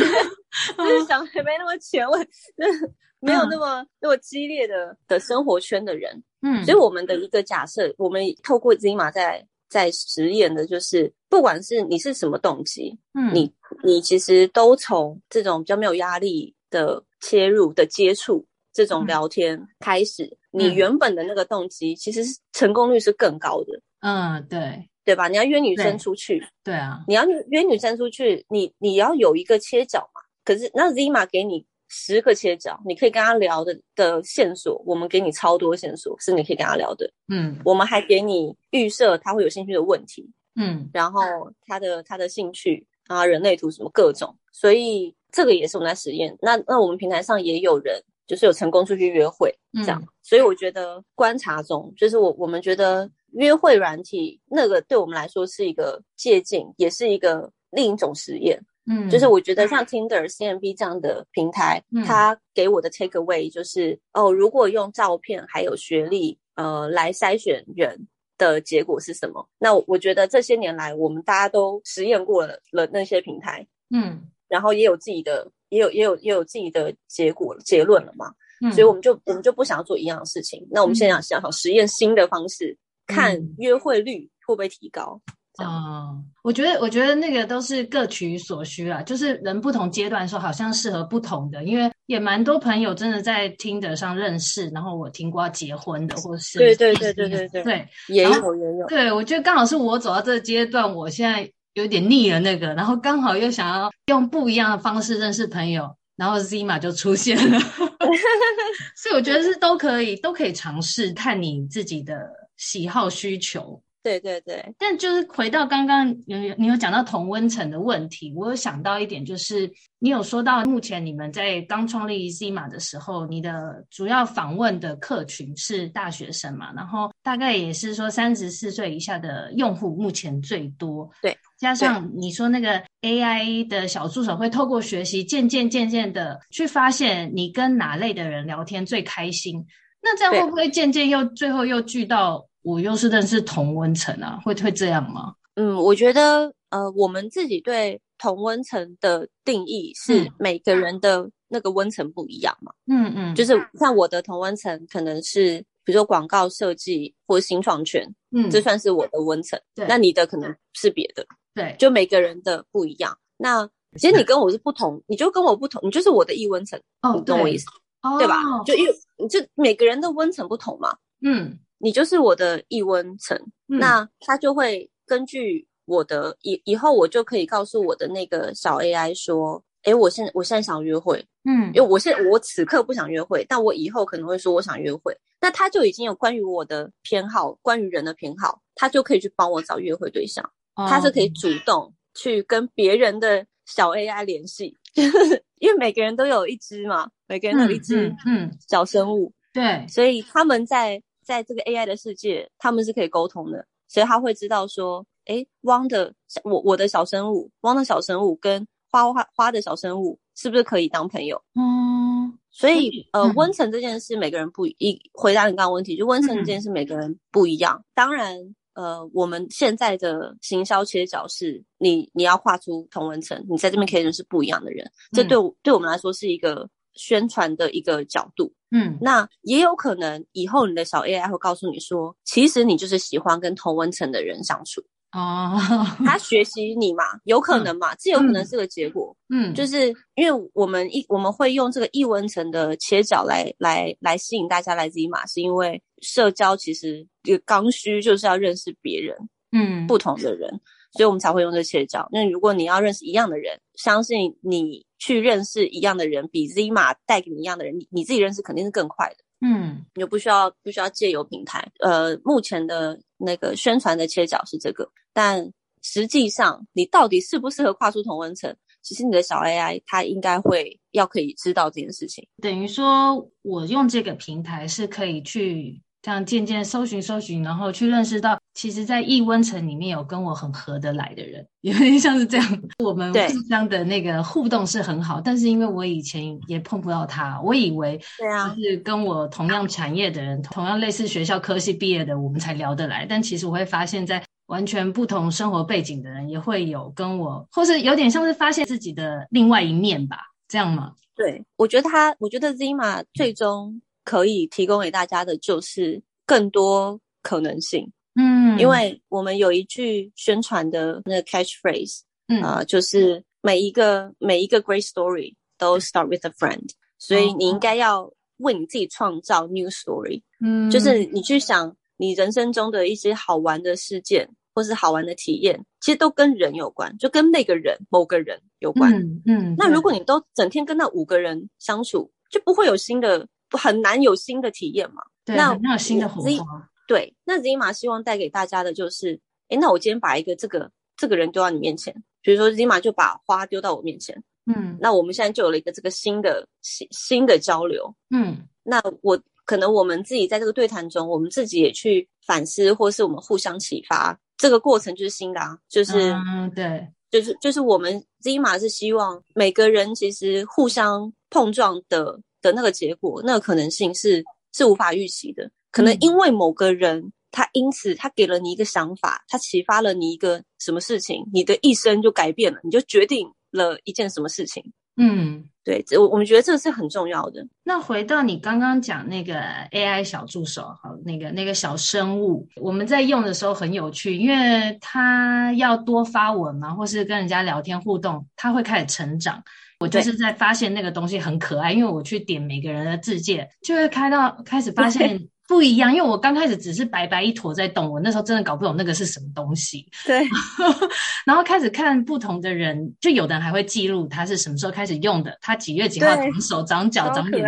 就是想还没那么前卫，就是没有那么那么激烈的的生活圈的人，嗯，所以我们的一个假设，我们透过 Zima 在在实验的，就是不管是你是什么动机，嗯，你你其实都从这种比较没有压力的切入的接触，这种聊天开始，嗯、你原本的那个动机其实是成功率是更高的。嗯，对，对吧？你要约女生出去，对，对啊，你要约女生出去，你你要有一个切角嘛。可是那 Zima 给你。十个切角，你可以跟他聊的的线索，我们给你超多线索，是你可以跟他聊的。嗯，我们还给你预设他会有兴趣的问题。嗯，然后他的他的兴趣啊，人类图什么各种，所以这个也是我们在实验。那那我们平台上也有人就是有成功出去约会，这样。嗯，所以我觉得观察中，就是我我们觉得约会软体那个对我们来说是一个借鉴，也是一个另一种实验。嗯，就是我觉得像 Tinder、CMB 这样的平台，嗯，它给我的 take away 就是哦，如果用照片还有学历呃来筛选人的结果是什么？那我觉得这些年来我们大家都实验过了了那些平台，嗯，然后也有自己的也有也有也有自己的结果结论了嘛，嗯，所以我们就我们就不想要做一样的事情。那我们现在想想想实验新的方式，看约会率会不会提高。啊、嗯，我觉得，我觉得那个都是各取所需啦，就是人不同阶段的时候，好像适合不同的。因为也蛮多朋友真的在 Tinder 上认识，然后我听过要结婚的，或是对对对对对对，对也有也有。对，我觉得刚好是我走到这个阶段，我现在有点腻了那个，然后刚好又想要用不一样的方式认识朋友，然后 Zima 就出现了，所以我觉得是都可以，都可以尝试，看你自己的喜好需求。对对对，但就是回到刚刚有你有讲到同温层的问题，我有想到一点，就是你有说到目前你们在刚创立 Zima 的时候，你的主要访问的客群是大学生嘛，然后大概也是说三十四岁以下的用户目前最多，对，加上你说那个 AI 的小助手会透过学习，渐渐渐渐的去发现你跟哪类的人聊天最开心，那这样会不会渐渐又最后又聚到？我又是认识同温层啊，会会这样吗？嗯，我觉得呃，我们自己对同温层的定义是每个人的那个温层不一样嘛。嗯嗯，就是像我的同温层可能是比如说广告设计或者新创圈，嗯，这算是我的温层。对，那你的可能是别的。对，就每个人的不一样。那其实你跟我是不同，你就跟我不同，你就是我的异温层。哦，你懂我意思？哦，对吧？就因为就每个人的温层不同嘛。嗯。你就是我的易温层，嗯，那它就会根据我的以以后，我就可以告诉我的那个小 AI 说，哎，我现在我现在想约会，嗯，因为我现在我此刻不想约会，但我以后可能会说我想约会，那它就已经有关于我的偏好，关于人的偏好，它就可以去帮我找约会对象，哦，他是可以主动去跟别人的小 AI 联系，因为每个人都有一只嘛，每个人都有一只嗯小生物，嗯，对，所以他们在。在这个 AI 的世界，他们是可以沟通的，所以他会知道说，哎，汪的我我的小生物，汪的小生物跟花花花的小生物是不是可以当朋友？嗯，所以呃，温层这件事每个人不一，回答你刚刚问题，就温层这件事每个人不一样。当然，呃，我们现在的行销切角是你你要画出同温层，你在这边可以认识不一样的人，这对我对我们来说是一个宣传的一个角度。嗯，那也有可能以后你的小 AI 会告诉你说，其实你就是喜欢跟同温层的人相处哦。他学习你嘛，有可能嘛，这、嗯、有可能是个结果。嗯，就是因为我们一我们会用这个异温层的切角来来来吸引大家来 Zima，是因为社交其实一个刚需就是要认识别人，嗯，不同的人，所以我们才会用这切角。那如果你要认识一样的人，相信你。去认识一样的人，比 Zima 带给你一样的人，你你自己认识肯定是更快的。嗯，你就不需要不需要借由平台。呃，目前的那个宣传的切角是这个，但实际上你到底适不适合跨出同温层，其实你的小 AI 它应该会要可以知道这件事情。等于说我用这个平台是可以去。这样渐渐搜寻搜寻，然后去认识到，其实，在易温层里面有跟我很合得来的人，有点像是这样。我们互相的那个互动是很好，但是因为我以前也碰不到他，我以为对啊，就是跟我同样产业的人，同样类似学校科系毕业的，我们才聊得来。但其实我会发现，在完全不同生活背景的人，也会有跟我，或是有点像是发现自己的另外一面吧？这样吗？对，我觉得他，我觉得 Zima 最终。可以提供给大家的就是更多可能性，嗯，因为我们有一句宣传的那个 catchphrase，嗯，呃，就是每一个每一个 great story 都 start with a friend，所以你应该要为你自己创造 new story，嗯，就是你去想你人生中的一些好玩的事件或是好玩的体验，其实都跟人有关，就跟那个人某个人有关，嗯，嗯，那如果你都整天跟那五个人相处，就不会有新的，很难有新的体验嘛，对，那没有新的火花。对，那 Zima 希望带给大家的就是，诶，那我今天把一个这个这个人丢到你面前，比如说 Zima 就把花丢到我面前，嗯，那我们现在就有了一个这个新的新新的交流，嗯，那我可能我们自己在这个对谈中，我们自己也去反思，或是我们互相启发，这个过程就是新的啊，就是，嗯，对，就是就是我们 Zima 是希望每个人其实互相碰撞的的那个结果，那个可能性是是无法预期的。可能因为某个人，嗯、他因此他给了你一个想法，他启发了你一个什么事情，你的一生就改变了，你就决定了一件什么事情。嗯，对，这我我们觉得这个是很重要的。那回到你刚刚讲那个 AI 小助手，好，那个那个小生物，我们在用的时候很有趣，因为他要多发文嘛，或是跟人家聊天互动，他会开始成长。我就是在发现那个东西很可爱，因为我去点每个人的字界，就会开到开始发现。不一样，因为我刚开始只是白白一坨在动，我那时候真的搞不懂那个是什么东西。对，然后开始看不同的人，就有的人还会记录他是什么时候开始用的，他几月几号长手、长脚、长脸。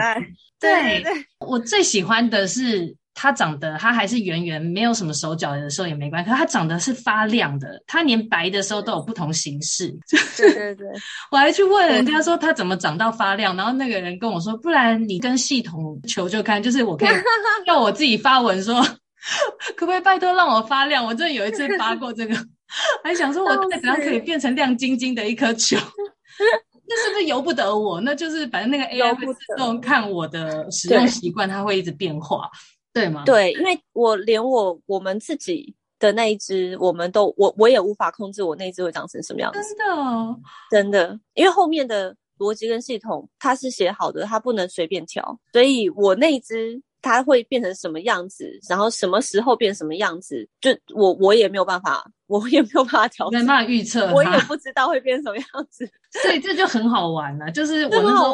对，对，对，我最喜欢的是。它长得，它还是圆圆，没有什么手脚的时候也没关系。可是它长得是发亮的，它连白的时候都有不同形式。对对对，我还去问人家说它怎么长到发亮，然后那个人跟我说，不然你跟系统求救看，就是我可以 要我自己发文说，可不可以拜托让我发亮？我真的有一次发过这个，还想说我再怎样可以变成亮晶晶的一颗球，那是不是由不得我？那就是反正那个 AI 会自动看我的使用习惯，它会一直变化。对吗？对，因为我连我我们自己的那一只，我们都我我也无法控制我那一只会长成什么样子。真的哦，真的，因为后面的逻辑跟系统它是写好的，它不能随便调，所以我那一只。它会变成什么样子，然后什么时候变什么样子，就我我也没有办法，我也没有办法调，没办法预测，我也不知道会变什么样子，所以这就很好玩了、啊。就是我那时候，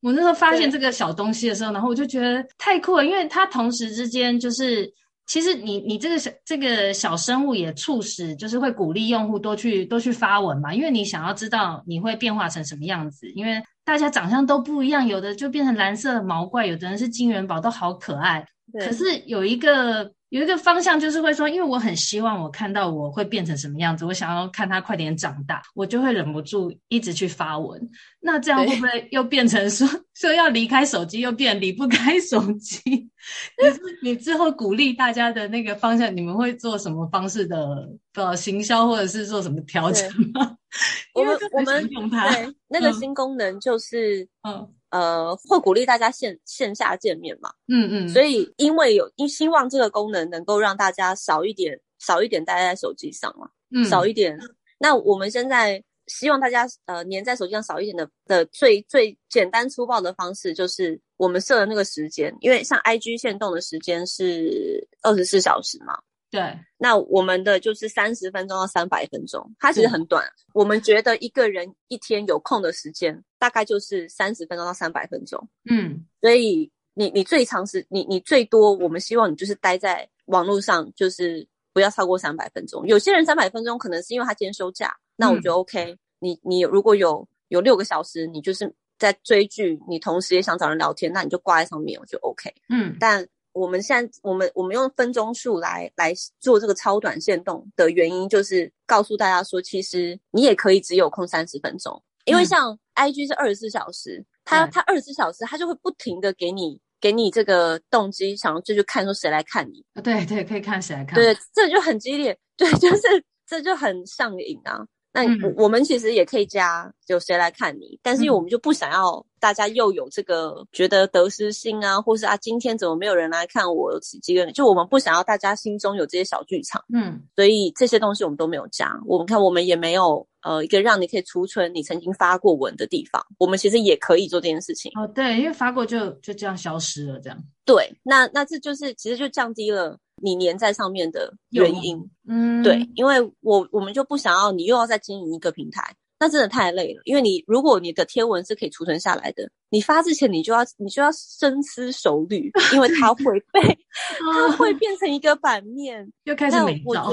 我那时候发现这个小东西的时候，然后我就觉得太酷了，因为它同时之间就是。其实你你这个小这个小生物也促使，就是会鼓励用户多去多去发文嘛，因为你想要知道你会变化成什么样子，因为大家长相都不一样，有的就变成蓝色的毛怪，有的人是金元宝，都好可爱。对。可是有一个。有一个方向就是会说，因为我很希望我看到我会变成什么样子，我想要看他快点长大，我就会忍不住一直去发文。那这样会不会又变成说 说要离开手机，又变离不开手机？你你之后鼓励大家的那个方向，你们会做什么方式的呃行销，或者是做什么调整吗？我们我们用它那个新功能就是嗯。嗯呃，会鼓励大家线线下见面嘛？嗯嗯，所以因为有，因希望这个功能能够让大家少一点少一点待在手机上嘛，嗯，少一点。那我们现在希望大家呃粘在手机上少一点的的最最简单粗暴的方式，就是我们设的那个时间，因为像 IG 限动的时间是二十四小时嘛。对，那我们的就是三十分钟到三百分钟，它其实很短。嗯。我们觉得一个人一天有空的时间大概就是三十分钟到三百分钟。嗯，所以你你最长时你你最多，我们希望你就是待在网络上，就是不要超过三百分钟。有些人三百分钟可能是因为他今天休假，那我觉得 OK。嗯。你你如果有有六个小时，你就是在追剧，你同时也想找人聊天，那你就挂在上面，我就 OK。嗯，但。我们现在，我们我们用分钟数来来做这个超短线动的原因，就是告诉大家说，其实你也可以只有空三十分钟，因为像 IG 是二十四小时，它它二十四小时，它就会不停的给你给你这个动机，想要就去看说谁来看你，对对，可以看谁来看，对，这就很激烈，对，就是这就很上瘾啊。那我们其实也可以加有谁来看你，但是因为我们就不想要大家又有这个觉得得失心啊，或是啊今天怎么没有人来看我有几个人，就我们不想要大家心中有这些小剧场，嗯，所以这些东西我们都没有加。我们看我们也没有呃一个让你可以储存你曾经发过文的地方，我们其实也可以做这件事情。哦，对，因为发过就就这样消失了，这样。对，那那这就是其实就降低了。你粘在上面的原因。嗯，对，因为我我们就不想要你又要再经营一个平台，那真的太累了。因为你如果你的贴文是可以储存下来的，你发之前你就要你就要深思熟虑，因为它会被 它会变成一个版面，又开始美照。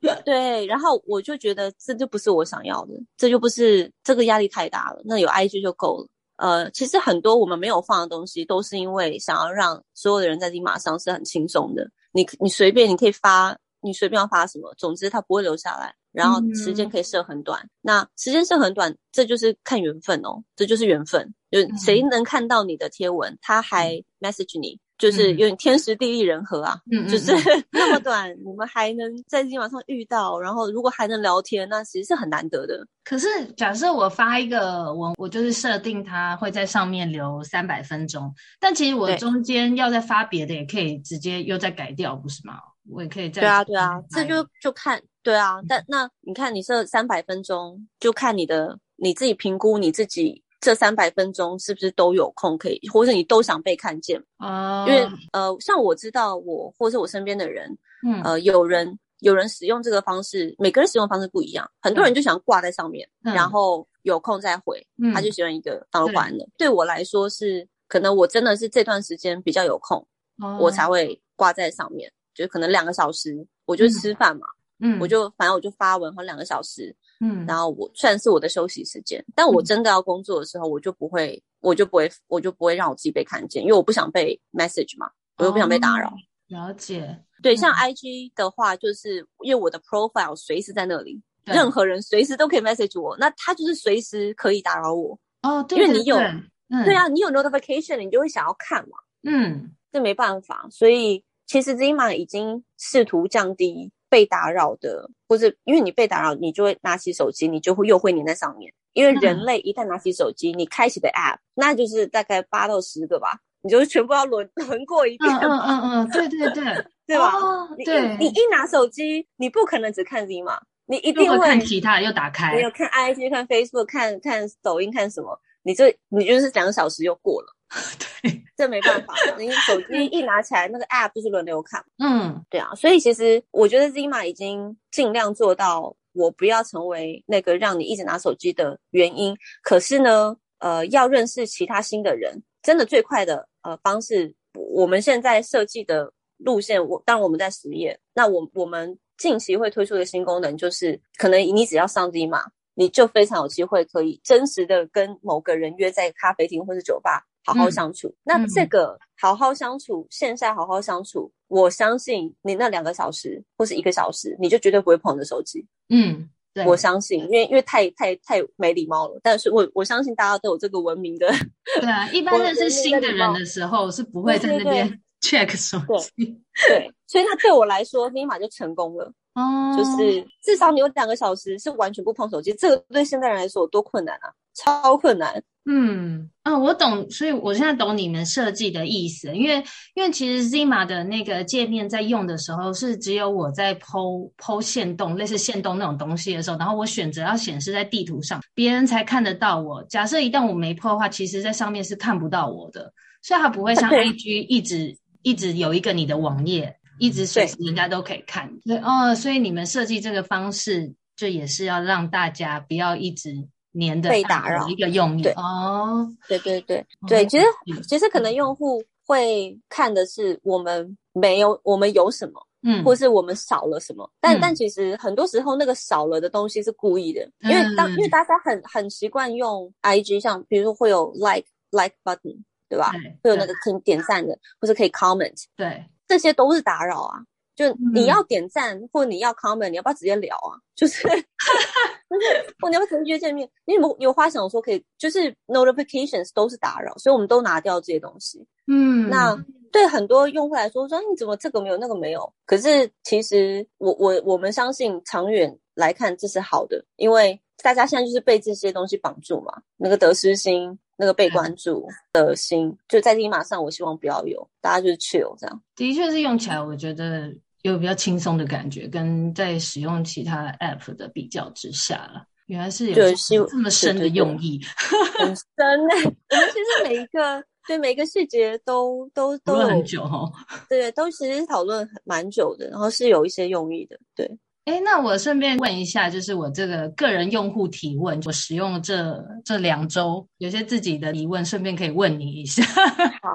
对，然后我就觉得这就不是我想要的，这就不是这个压力太大了。那有 IG 就够了。呃，其实很多我们没有放的东西，都是因为想要让所有的人在 Zima 上是很轻松的。你你随便你可以发，你随便要发什么，总之它不会留下来。然后时间可以设很短，嗯、那时间设很短，这就是看缘分哦，这就是缘分。就谁能看到你的贴文，他还 message 你。就是有点天时地利人和啊，嗯，就是 那么短，你们还能在今天晚上遇到，然后如果还能聊天，那其实是很难得的。可是假设我发一个文，我就是设定它会在上面留三百分钟，但其实我中间要再发别的，也可以直接又再改掉，不是吗？我也可以再对啊对啊，这就就看对啊，但那你看你设三百分钟，就看你的你自己评估你自己。这三百分钟是不是都有空可以，或者你都想被看见？啊、uh，因为呃，像我知道我或者我身边的人，嗯，呃，有人有人使用这个方式，每个人使用方式不一样。很多人就想挂在上面，嗯、然后有空再回，嗯、他就喜欢一个当完了。对，对我来说是，可能我真的是这段时间比较有空，uh, 我才会挂在上面，就可能两个小时，我就吃饭嘛，嗯，我就反正我就发文，好两个小时。嗯，然后我算是我的休息时间，但我真的要工作的时候，我就不会，我就不会，我就不会让我自己被看见，因为我不想被 message 嘛，我又不想被打扰。哦、了解，对，像 IG 的话，就是因为我的 profile 随时在那里，任何人随时都可以 message 我，那他就是随时可以打扰我。哦，对，因为你有，嗯、对啊，你有 notification，你就会想要看嘛。嗯，这没办法，所以其实 Zima 已经试图降低。被打扰的，或者因为你被打扰，你就会拿起手机，你就会又会黏在上面。因为人类一旦拿起手机，你开启的 App，那就是大概八到十个吧，你就全部要轮 轮过一遍。嗯嗯嗯，对对对，对吧？哦、对，你一拿手机，你不可能只看 Zima，你一定会，会看其他，又打开，你有看 IG，看 Facebook，看看抖音，看什么？你这你就是两个小时又过了。对，这没办法，你手机一拿起来，那个 app 就是轮流看。嗯，对啊，所以其实我觉得 Zima 已经尽量做到，我不要成为那个让你一直拿手机的原因。可是呢，呃，要认识其他新的人，真的最快的呃方式，我们现在设计的路线，我当然我们在实验。那我我们近期会推出的新功能，就是可能你只要上 Zima，你就非常有机会可以真实的跟某个人约在咖啡厅或是酒吧。好好相处，嗯、那这个好好相处，嗯、线下好好相处，我相信你那两个小时或是一个小时，你就绝对不会碰你的手机。嗯，对，我相信，因为因为太太太没礼貌了。但是我我相信大家都有这个文明的。对啊，一般认识新的人的时候是不会在那边 check 手机。对，对，所以他对我来说，立马就成功了。哦，就是至少你有两个小时是完全不碰手机，这个对现代人来说有多困难啊！超困难。嗯，啊，我懂，所以我现在懂你们设计的意思，因为因为其实 Zima 的那个界面在用的时候是只有我在 po po 限动，类似线动那种东西的时候，然后我选择要显示在地图上，别人才看得到我。假设一旦我没 po 的话，其实在上面是看不到我的，所以它不会像 IG 一直一直有一个你的网页。一直随时人家都可以看，对哦，所以你们设计这个方式，就也是要让大家不要一直黏的被打扰一个用意。对哦，对对对对，其实其实可能用户会看的是我们没有，我们有什么，嗯，或是我们少了什么，但、嗯、但其实很多时候那个少了的东西是故意的，因为当、嗯、因为大家很很习惯用 IG，像比如说会有 like like button，对吧？对会有那个可以点赞的，或是可以 comment，对。这些都是打扰啊！就你要点赞，嗯、或你要 comment，你要不要直接聊啊？就是，就是，或你要不要直接见面？你有有话想说可以，就是 notifications 都是打扰，所以我们都拿掉这些东西。嗯，那对很多用户来说，说你怎么这个没有那个没有？可是其实我我我们相信长远来看这是好的，因为大家现在就是被这些东西绑住嘛，那个得失心。那个被关注的心，嗯、就在 Zima 上，我希望不要有，大家就是 chill 这样。的确是用起来，我觉得有比较轻松的感觉，跟在使用其他 app 的比较之下了，原来是有这么深的用意，很深呢、欸。我们其实每一个对，每个细节都都都有很久哦。对，都其实讨论蛮久的，然后是有一些用意的，对。哎，那我顺便问一下，就是我这个个人用户提问，我使用这这两周有些自己的疑问，顺便可以问你一下。好，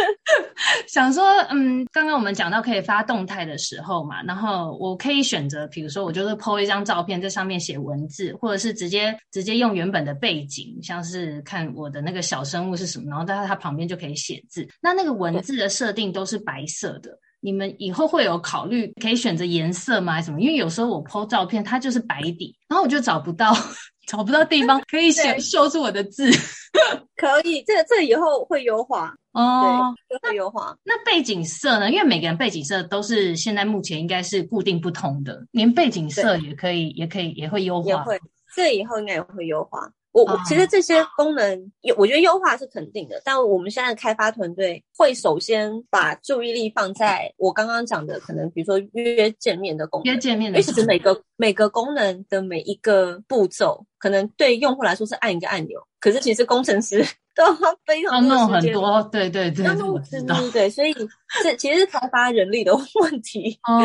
想说，嗯，刚刚我们讲到可以发动态的时候嘛，然后我可以选择，比如说我就是 po 一张照片，在上面写文字，或者是直接直接用原本的背景，像是看我的那个小生物是什么，然后在它旁边就可以写字。那那个文字的设定都是白色的。你们以后会有考虑可以选择颜色吗？还是什么？因为有时候我 po 照片，它就是白底，然后我就找不到 找不到地方 可以写秀出我的字。可以，这个这以后会优化哦，对，会优化那。那背景色呢？因为每个人背景色都是现在目前应该是固定不同的，连背景色也可以，也可以，也会优化。也会，这以后应该也会优化。我我其实这些功能，有我觉得优化是肯定的，但我们现在开发团队会首先把注意力放在我刚刚讲的，可能比如说约见面的功能，约见面的，其实每个每个功能的每一个步骤，可能对用户来说是按一个按钮，可是其实工程师 都要非常多时间，很多，对对对，对对对，所以这其实是开发人力的问题。哦，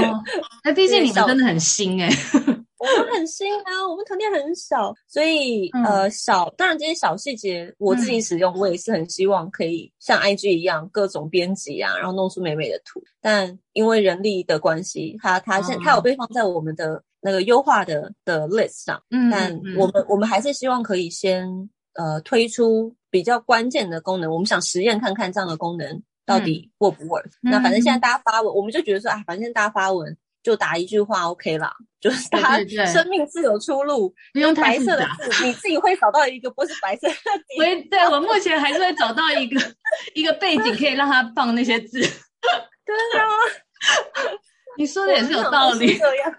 那毕竟你们真的很新哎。我们很新啊，我们团队很小，所以、嗯、呃小，当然这些小细节我自己使用，我也是很希望可以像 IG 一样各种编辑啊，然后弄出美美的图。但因为人力的关系，它它现它有被放在我们的那个优化的的 list 上，嗯，但我们我们还是希望可以先呃推出比较关键的功能，我们想实验看看这样的功能到底 work 不 work。嗯、那反正现在大家发文，我们就觉得说啊，反正大家发文。就打一句话 OK 啦，就是 他生命自有出路，不用白色的字，你自己会找到一个不是白色的底。对，对我目前还是会找到一个一个背景，可以让他放那些字。对啊，你说的也是有道理。这样，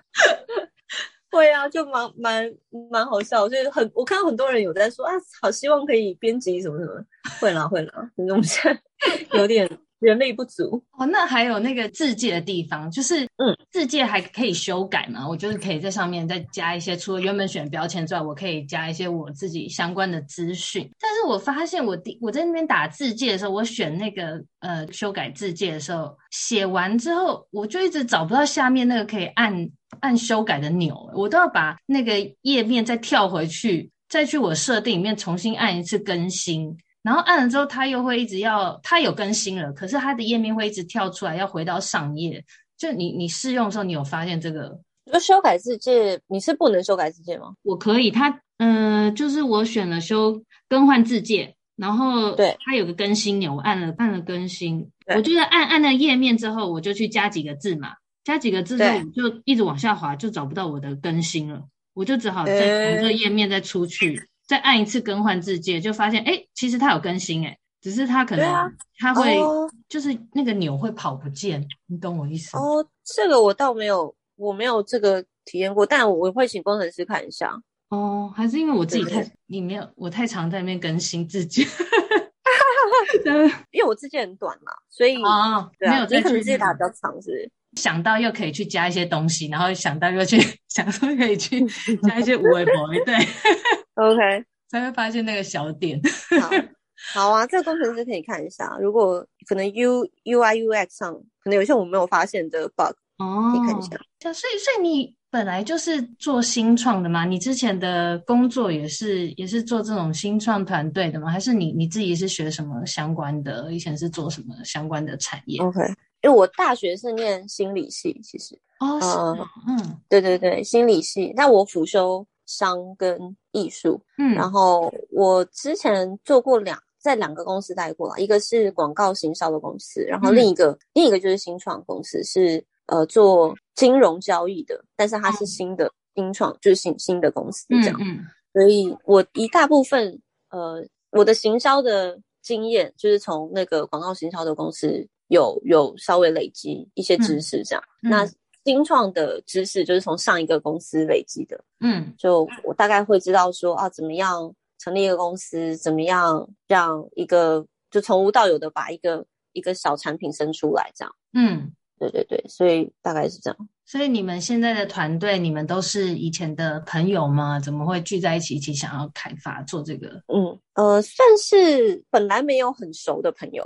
会啊，就蛮蛮蛮好笑。所以很，我看到很多人有在说啊，好希望可以编辑什么什么。会啦会啦，我们现在有点。人力不足哦，那还有那个字界的地方，就是嗯，自介还可以修改嘛？我就是可以在上面再加一些，除了原本选标签之外，我可以加一些我自己相关的资讯。但是我发现我第我在那边打字界的时候，我选那个呃修改字界的时候，写完之后，我就一直找不到下面那个可以按按修改的钮，我都要把那个页面再跳回去，再去我设定里面重新按一次更新。然后按了之后，它又会一直要，它有更新了，可是它的页面会一直跳出来，要回到上页。就你你试用的时候，你有发现这个？就修改字界，你是不能修改字界吗？我可以，它嗯、呃，就是我选了修更换字界，然后对它有个更新钮，我按了按了更新，我就是按按了页面之后，我就去加几个字嘛，加几个字之后我就一直往下滑，就找不到我的更新了，我就只好再从这个页面再出去。再按一次更换字界，就发现哎，其实它有更新哎，只是它可能它会就是那个钮会跑不见，你懂我意思吗？哦，这个我倒没有，我没有这个体验过，但我会请工程师看一下。哦，还是因为我自己太你没有我太常在那边更新自介，因为我字介很短嘛，所以啊，没有你可能自己打比较长，是不是？想到又可以去加一些东西，然后想到又去 想说可以去加一些五维博，对。OK，才会发现那个小点。好，好啊，这个工程师可以看一下。如果可能 U UI UX 上可能有些我没有发现的 bug，哦，可以看一下。所以，所以你本来就是做新创的吗？你之前的工作也是也是做这种新创团队的吗？还是你你自己是学什么相关的？以前是做什么相关的产业？OK，因为我大学是念心理系，其实。哦，是嗯，对对对，心理系。但我辅修。商跟艺术，嗯，然后我之前做过两，在两个公司待过了，一个是广告行销的公司，然后另一个、嗯、另一个就是新创公司，是呃做金融交易的，但是它是新的、嗯、新创，就是新新的公司这样，嗯，嗯，所以我一大部分呃我的行销的经验就是从那个广告行销的公司有有稍微累积一些知识这样，嗯、那。新创的知识就是从上一个公司累积的，嗯，就我大概会知道说啊，怎么样成立一个公司，怎么样让一个就从无到有的把一个一个小产品生出来，这样，嗯，对对对，所以大概是这样。所以你们现在的团队，你们都是以前的朋友吗？怎么会聚在一起，一起想要开发做这个？嗯呃，算是本来没有很熟的朋友，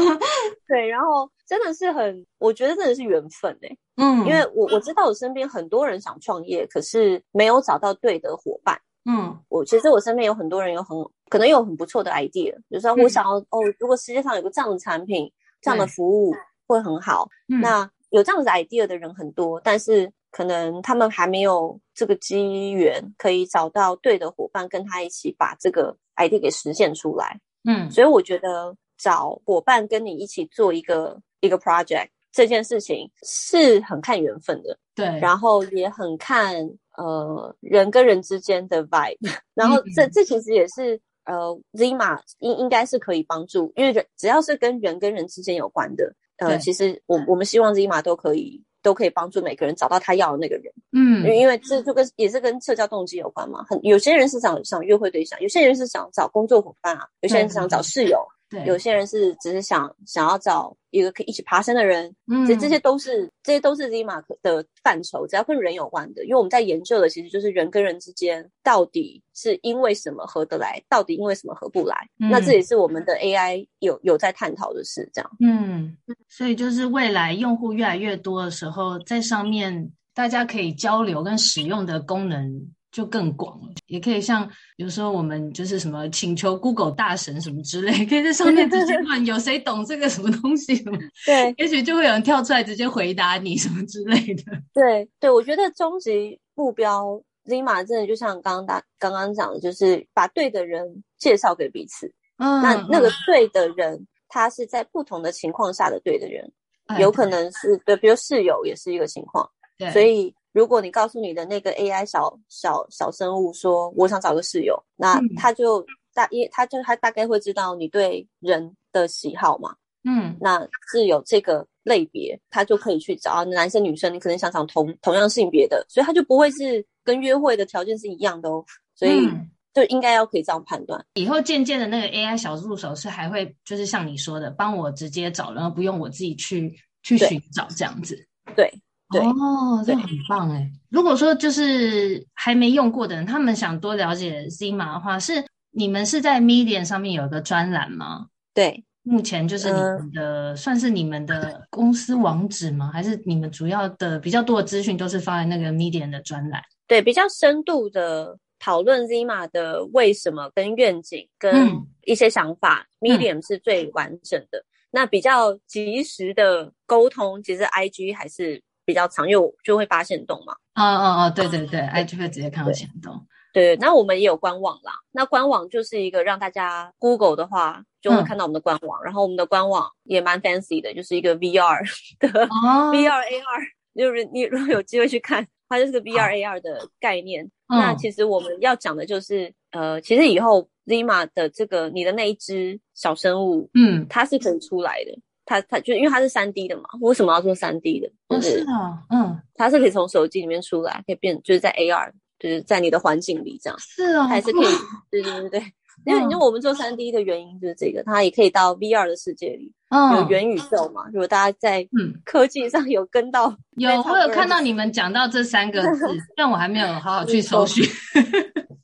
对，然后真的是很，我觉得真的是缘分哎、欸，嗯，因为我我知道我身边很多人想创业，可是没有找到对的伙伴，嗯，我其实我身边有很多人有很可能有很不错的 idea，就是说我想要、嗯、哦，如果世界上有个这样的产品，这样的服务会很好，嗯、那。有这样子 idea 的人很多，但是可能他们还没有这个机缘可以找到对的伙伴，跟他一起把这个 idea 给实现出来。嗯，所以我觉得找伙伴跟你一起做一个一个 project 这件事情是很看缘分的。对，然后也很看呃人跟人之间的 vibe。然后这、嗯、这其实也是呃 Zima 应应该是可以帮助，因为人只要是跟人跟人之间有关的。呃，其实我我们希望这一码都可以都可以帮助每个人找到他要的那个人，嗯，因为这就跟也是跟社交动机有关嘛。很有些人是想想约会对象，有些人是想找工作伙伴啊，有些人是想找室友。对，有些人是只是想想要找一个可以一起爬山的人，嗯，这这些都是这些都是 Zima 的范畴，只要跟人有关的，因为我们在研究的其实就是人跟人之间到底是因为什么合得来，到底因为什么合不来，嗯，那这也是我们的 AI 有有在探讨的事，这样，嗯，所以就是未来用户越来越多的时候，在上面大家可以交流跟使用的功能。就更广了，也可以像有时候我们就是什么请求 Google 大神什么之类，可以在上面直接 问有谁懂这个什么东西什么，对，也许就会有人跳出来直接回答你什么之类的。对对，我觉得终极目标 Zima 真的就像刚刚大刚刚讲的，就是把对的人介绍给彼此。嗯，那那个对的人，他是在不同的情况下的对的人，哎、有可能是对，比如室友也是一个情况，对，所以。如果你告诉你的那个 AI 小小小生物说，我想找个室友，那他就大因为，他就他大概会知道你对人的喜好嘛。嗯，那是有这个类别，他就可以去找男生女生，你可能想找同同样性别的，所以他就不会是跟约会的条件是一样的哦。所以就应该要可以这样判断。以后渐渐的那个 AI 小助手是还会就是像你说的，帮我直接找，然后不用我自己去去寻找这样子。对。对哦，这很棒哎！如果说就是还没用过的人，他们想多了解 Zima 的话，是你们是在 Medium 上面有一个专栏吗？对，目前就是你们的、呃、算是你们的公司网址吗？还是你们主要的比较多的资讯都是放在那个 Medium 的专栏？对，比较深度的讨论 Zima 的为什么跟愿景跟一些想法、嗯、，Medium 是最完整的。嗯、那比较及时的沟通，其实 IG 还是。比较长，因为我就会发现洞嘛。哦哦哦，对对对，IG 会直接看到限动。对，那我们也有官网啦。那官网就是一个让大家 Google 的话，就会看到我们的官网。嗯、然后我们的官网也蛮 fancy 的，就是一个 VR 的、哦、VR AR，就是你如果有机会去看，它就是个 VR AR 的概念。哦、那其实我们要讲的就是，呃，其实以后 Zima 的这个你的那一只小生物，嗯，它是可以出来的。它它就因为它是三 D 的嘛，为什么要做三 D 的？就是、啊、嗯，它是可以从手机里面出来，可以变就是在 AR，就是在你的环境里这样。是啊、哦，还是可以，对对对对。因为 因为我们做三 D 的原因就是这个，它也可以到 VR 的世界里，嗯、有元宇宙嘛。如果大家在科技上有跟到，有我有看到你们讲到这三个字，但我还没有好好去搜寻。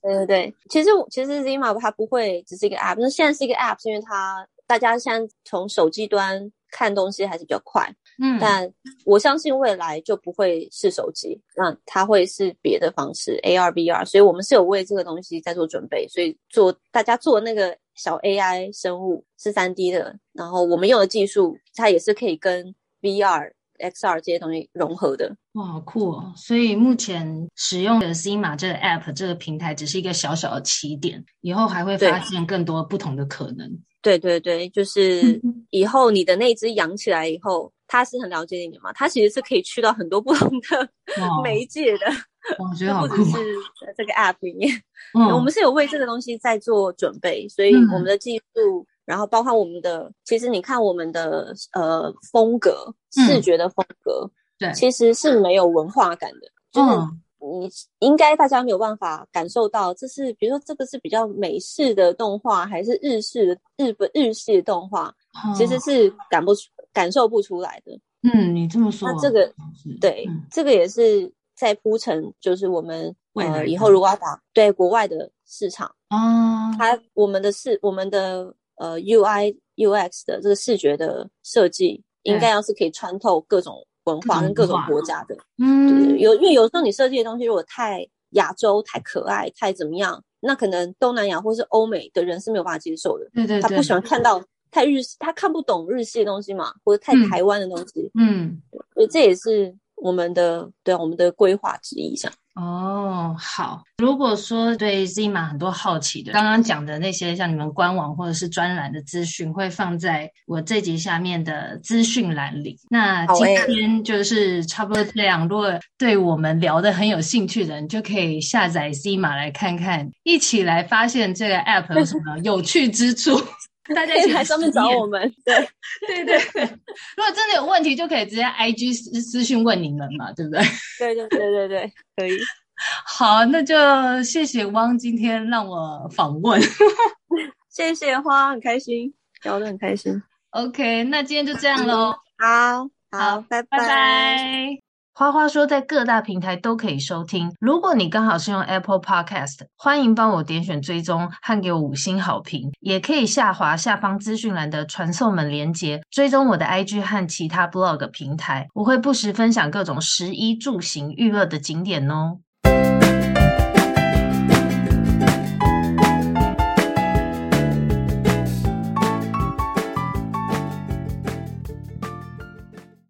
对对对，其实其实 Zima 它不会只是一个 App，那现在是一个 App，是因为它。大家现在从手机端看东西还是比较快，嗯，但我相信未来就不会是手机，那它会是别的方式，AR、VR，所以我们是有为这个东西在做准备，所以做大家做那个小 AI 生物是三 D 的，然后我们用的技术它也是可以跟 VR、XR 这些东西融合的。哇，好酷哦！所以目前使用的 Zima 这个 App 这个平台只是一个小小的起点，以后还会发现更多不同的可能。对对对，就是以后你的那只养起来以后，它是很了解你的嘛，它其实是可以去到很多不同的媒介的，我 觉得好酷，不只是这个 App 里面，嗯，我们是有为这个东西在做准备，所以我们的技术，嗯、然后包括我们的，其实你看我们的呃风格，视觉的风格，对、嗯，其实是没有文化感的，就是。嗯你应该大家没有办法感受到，这是比如说这个是比较美式的动画，还是日式的日本日式的动画，其实是感不出感受不出来的。嗯，你这么说，那这个对、嗯，这个也是在铺陈，就是我们呃以后如果要打对国外的市场，哦，它我们的视我们的呃 UI UX 的这个视觉的设计，应该要是可以穿透各种文化跟各种国家的，嗯，有因为有时候你设计的东西如果太亚洲、太可爱、太怎么样，那可能东南亚或是欧美的人是没有办法接受的，对对对，他不喜欢看到太日系，他看不懂日系的东西嘛，或者太台湾的东西，嗯，所以这也是我们的对我们的规划之一，这样。哦，好。如果说对 Zima 很多好奇的，刚刚讲的那些像你们官网或者是专栏的资讯，会放在我这集下面的资讯栏里。那今天就是差不多这样。如果对我们聊得很有兴趣的人，就可以下载 Zima 来看看，一起来发现这个 App 有什么有趣之处。大家一起来上面找我们。对对对对，如果真的有问题，就可以直接 IG 私私讯问你们嘛，对不对？对对对对对，可以。好，那就谢谢汪今天让我访问。谢谢花，很开心，聊得很开心。OK，那今天就这样喽。好好，拜拜。拜拜。花花说，在各大平台都可以收听。如果你刚好是用 Apple Podcast，欢迎帮我点选追踪和给我五星好评。也可以下滑下方资讯栏的传送门连接，追踪我的 IG 和其他 Blog 平台。我会不时分享各种食衣住行娱乐的景点哦。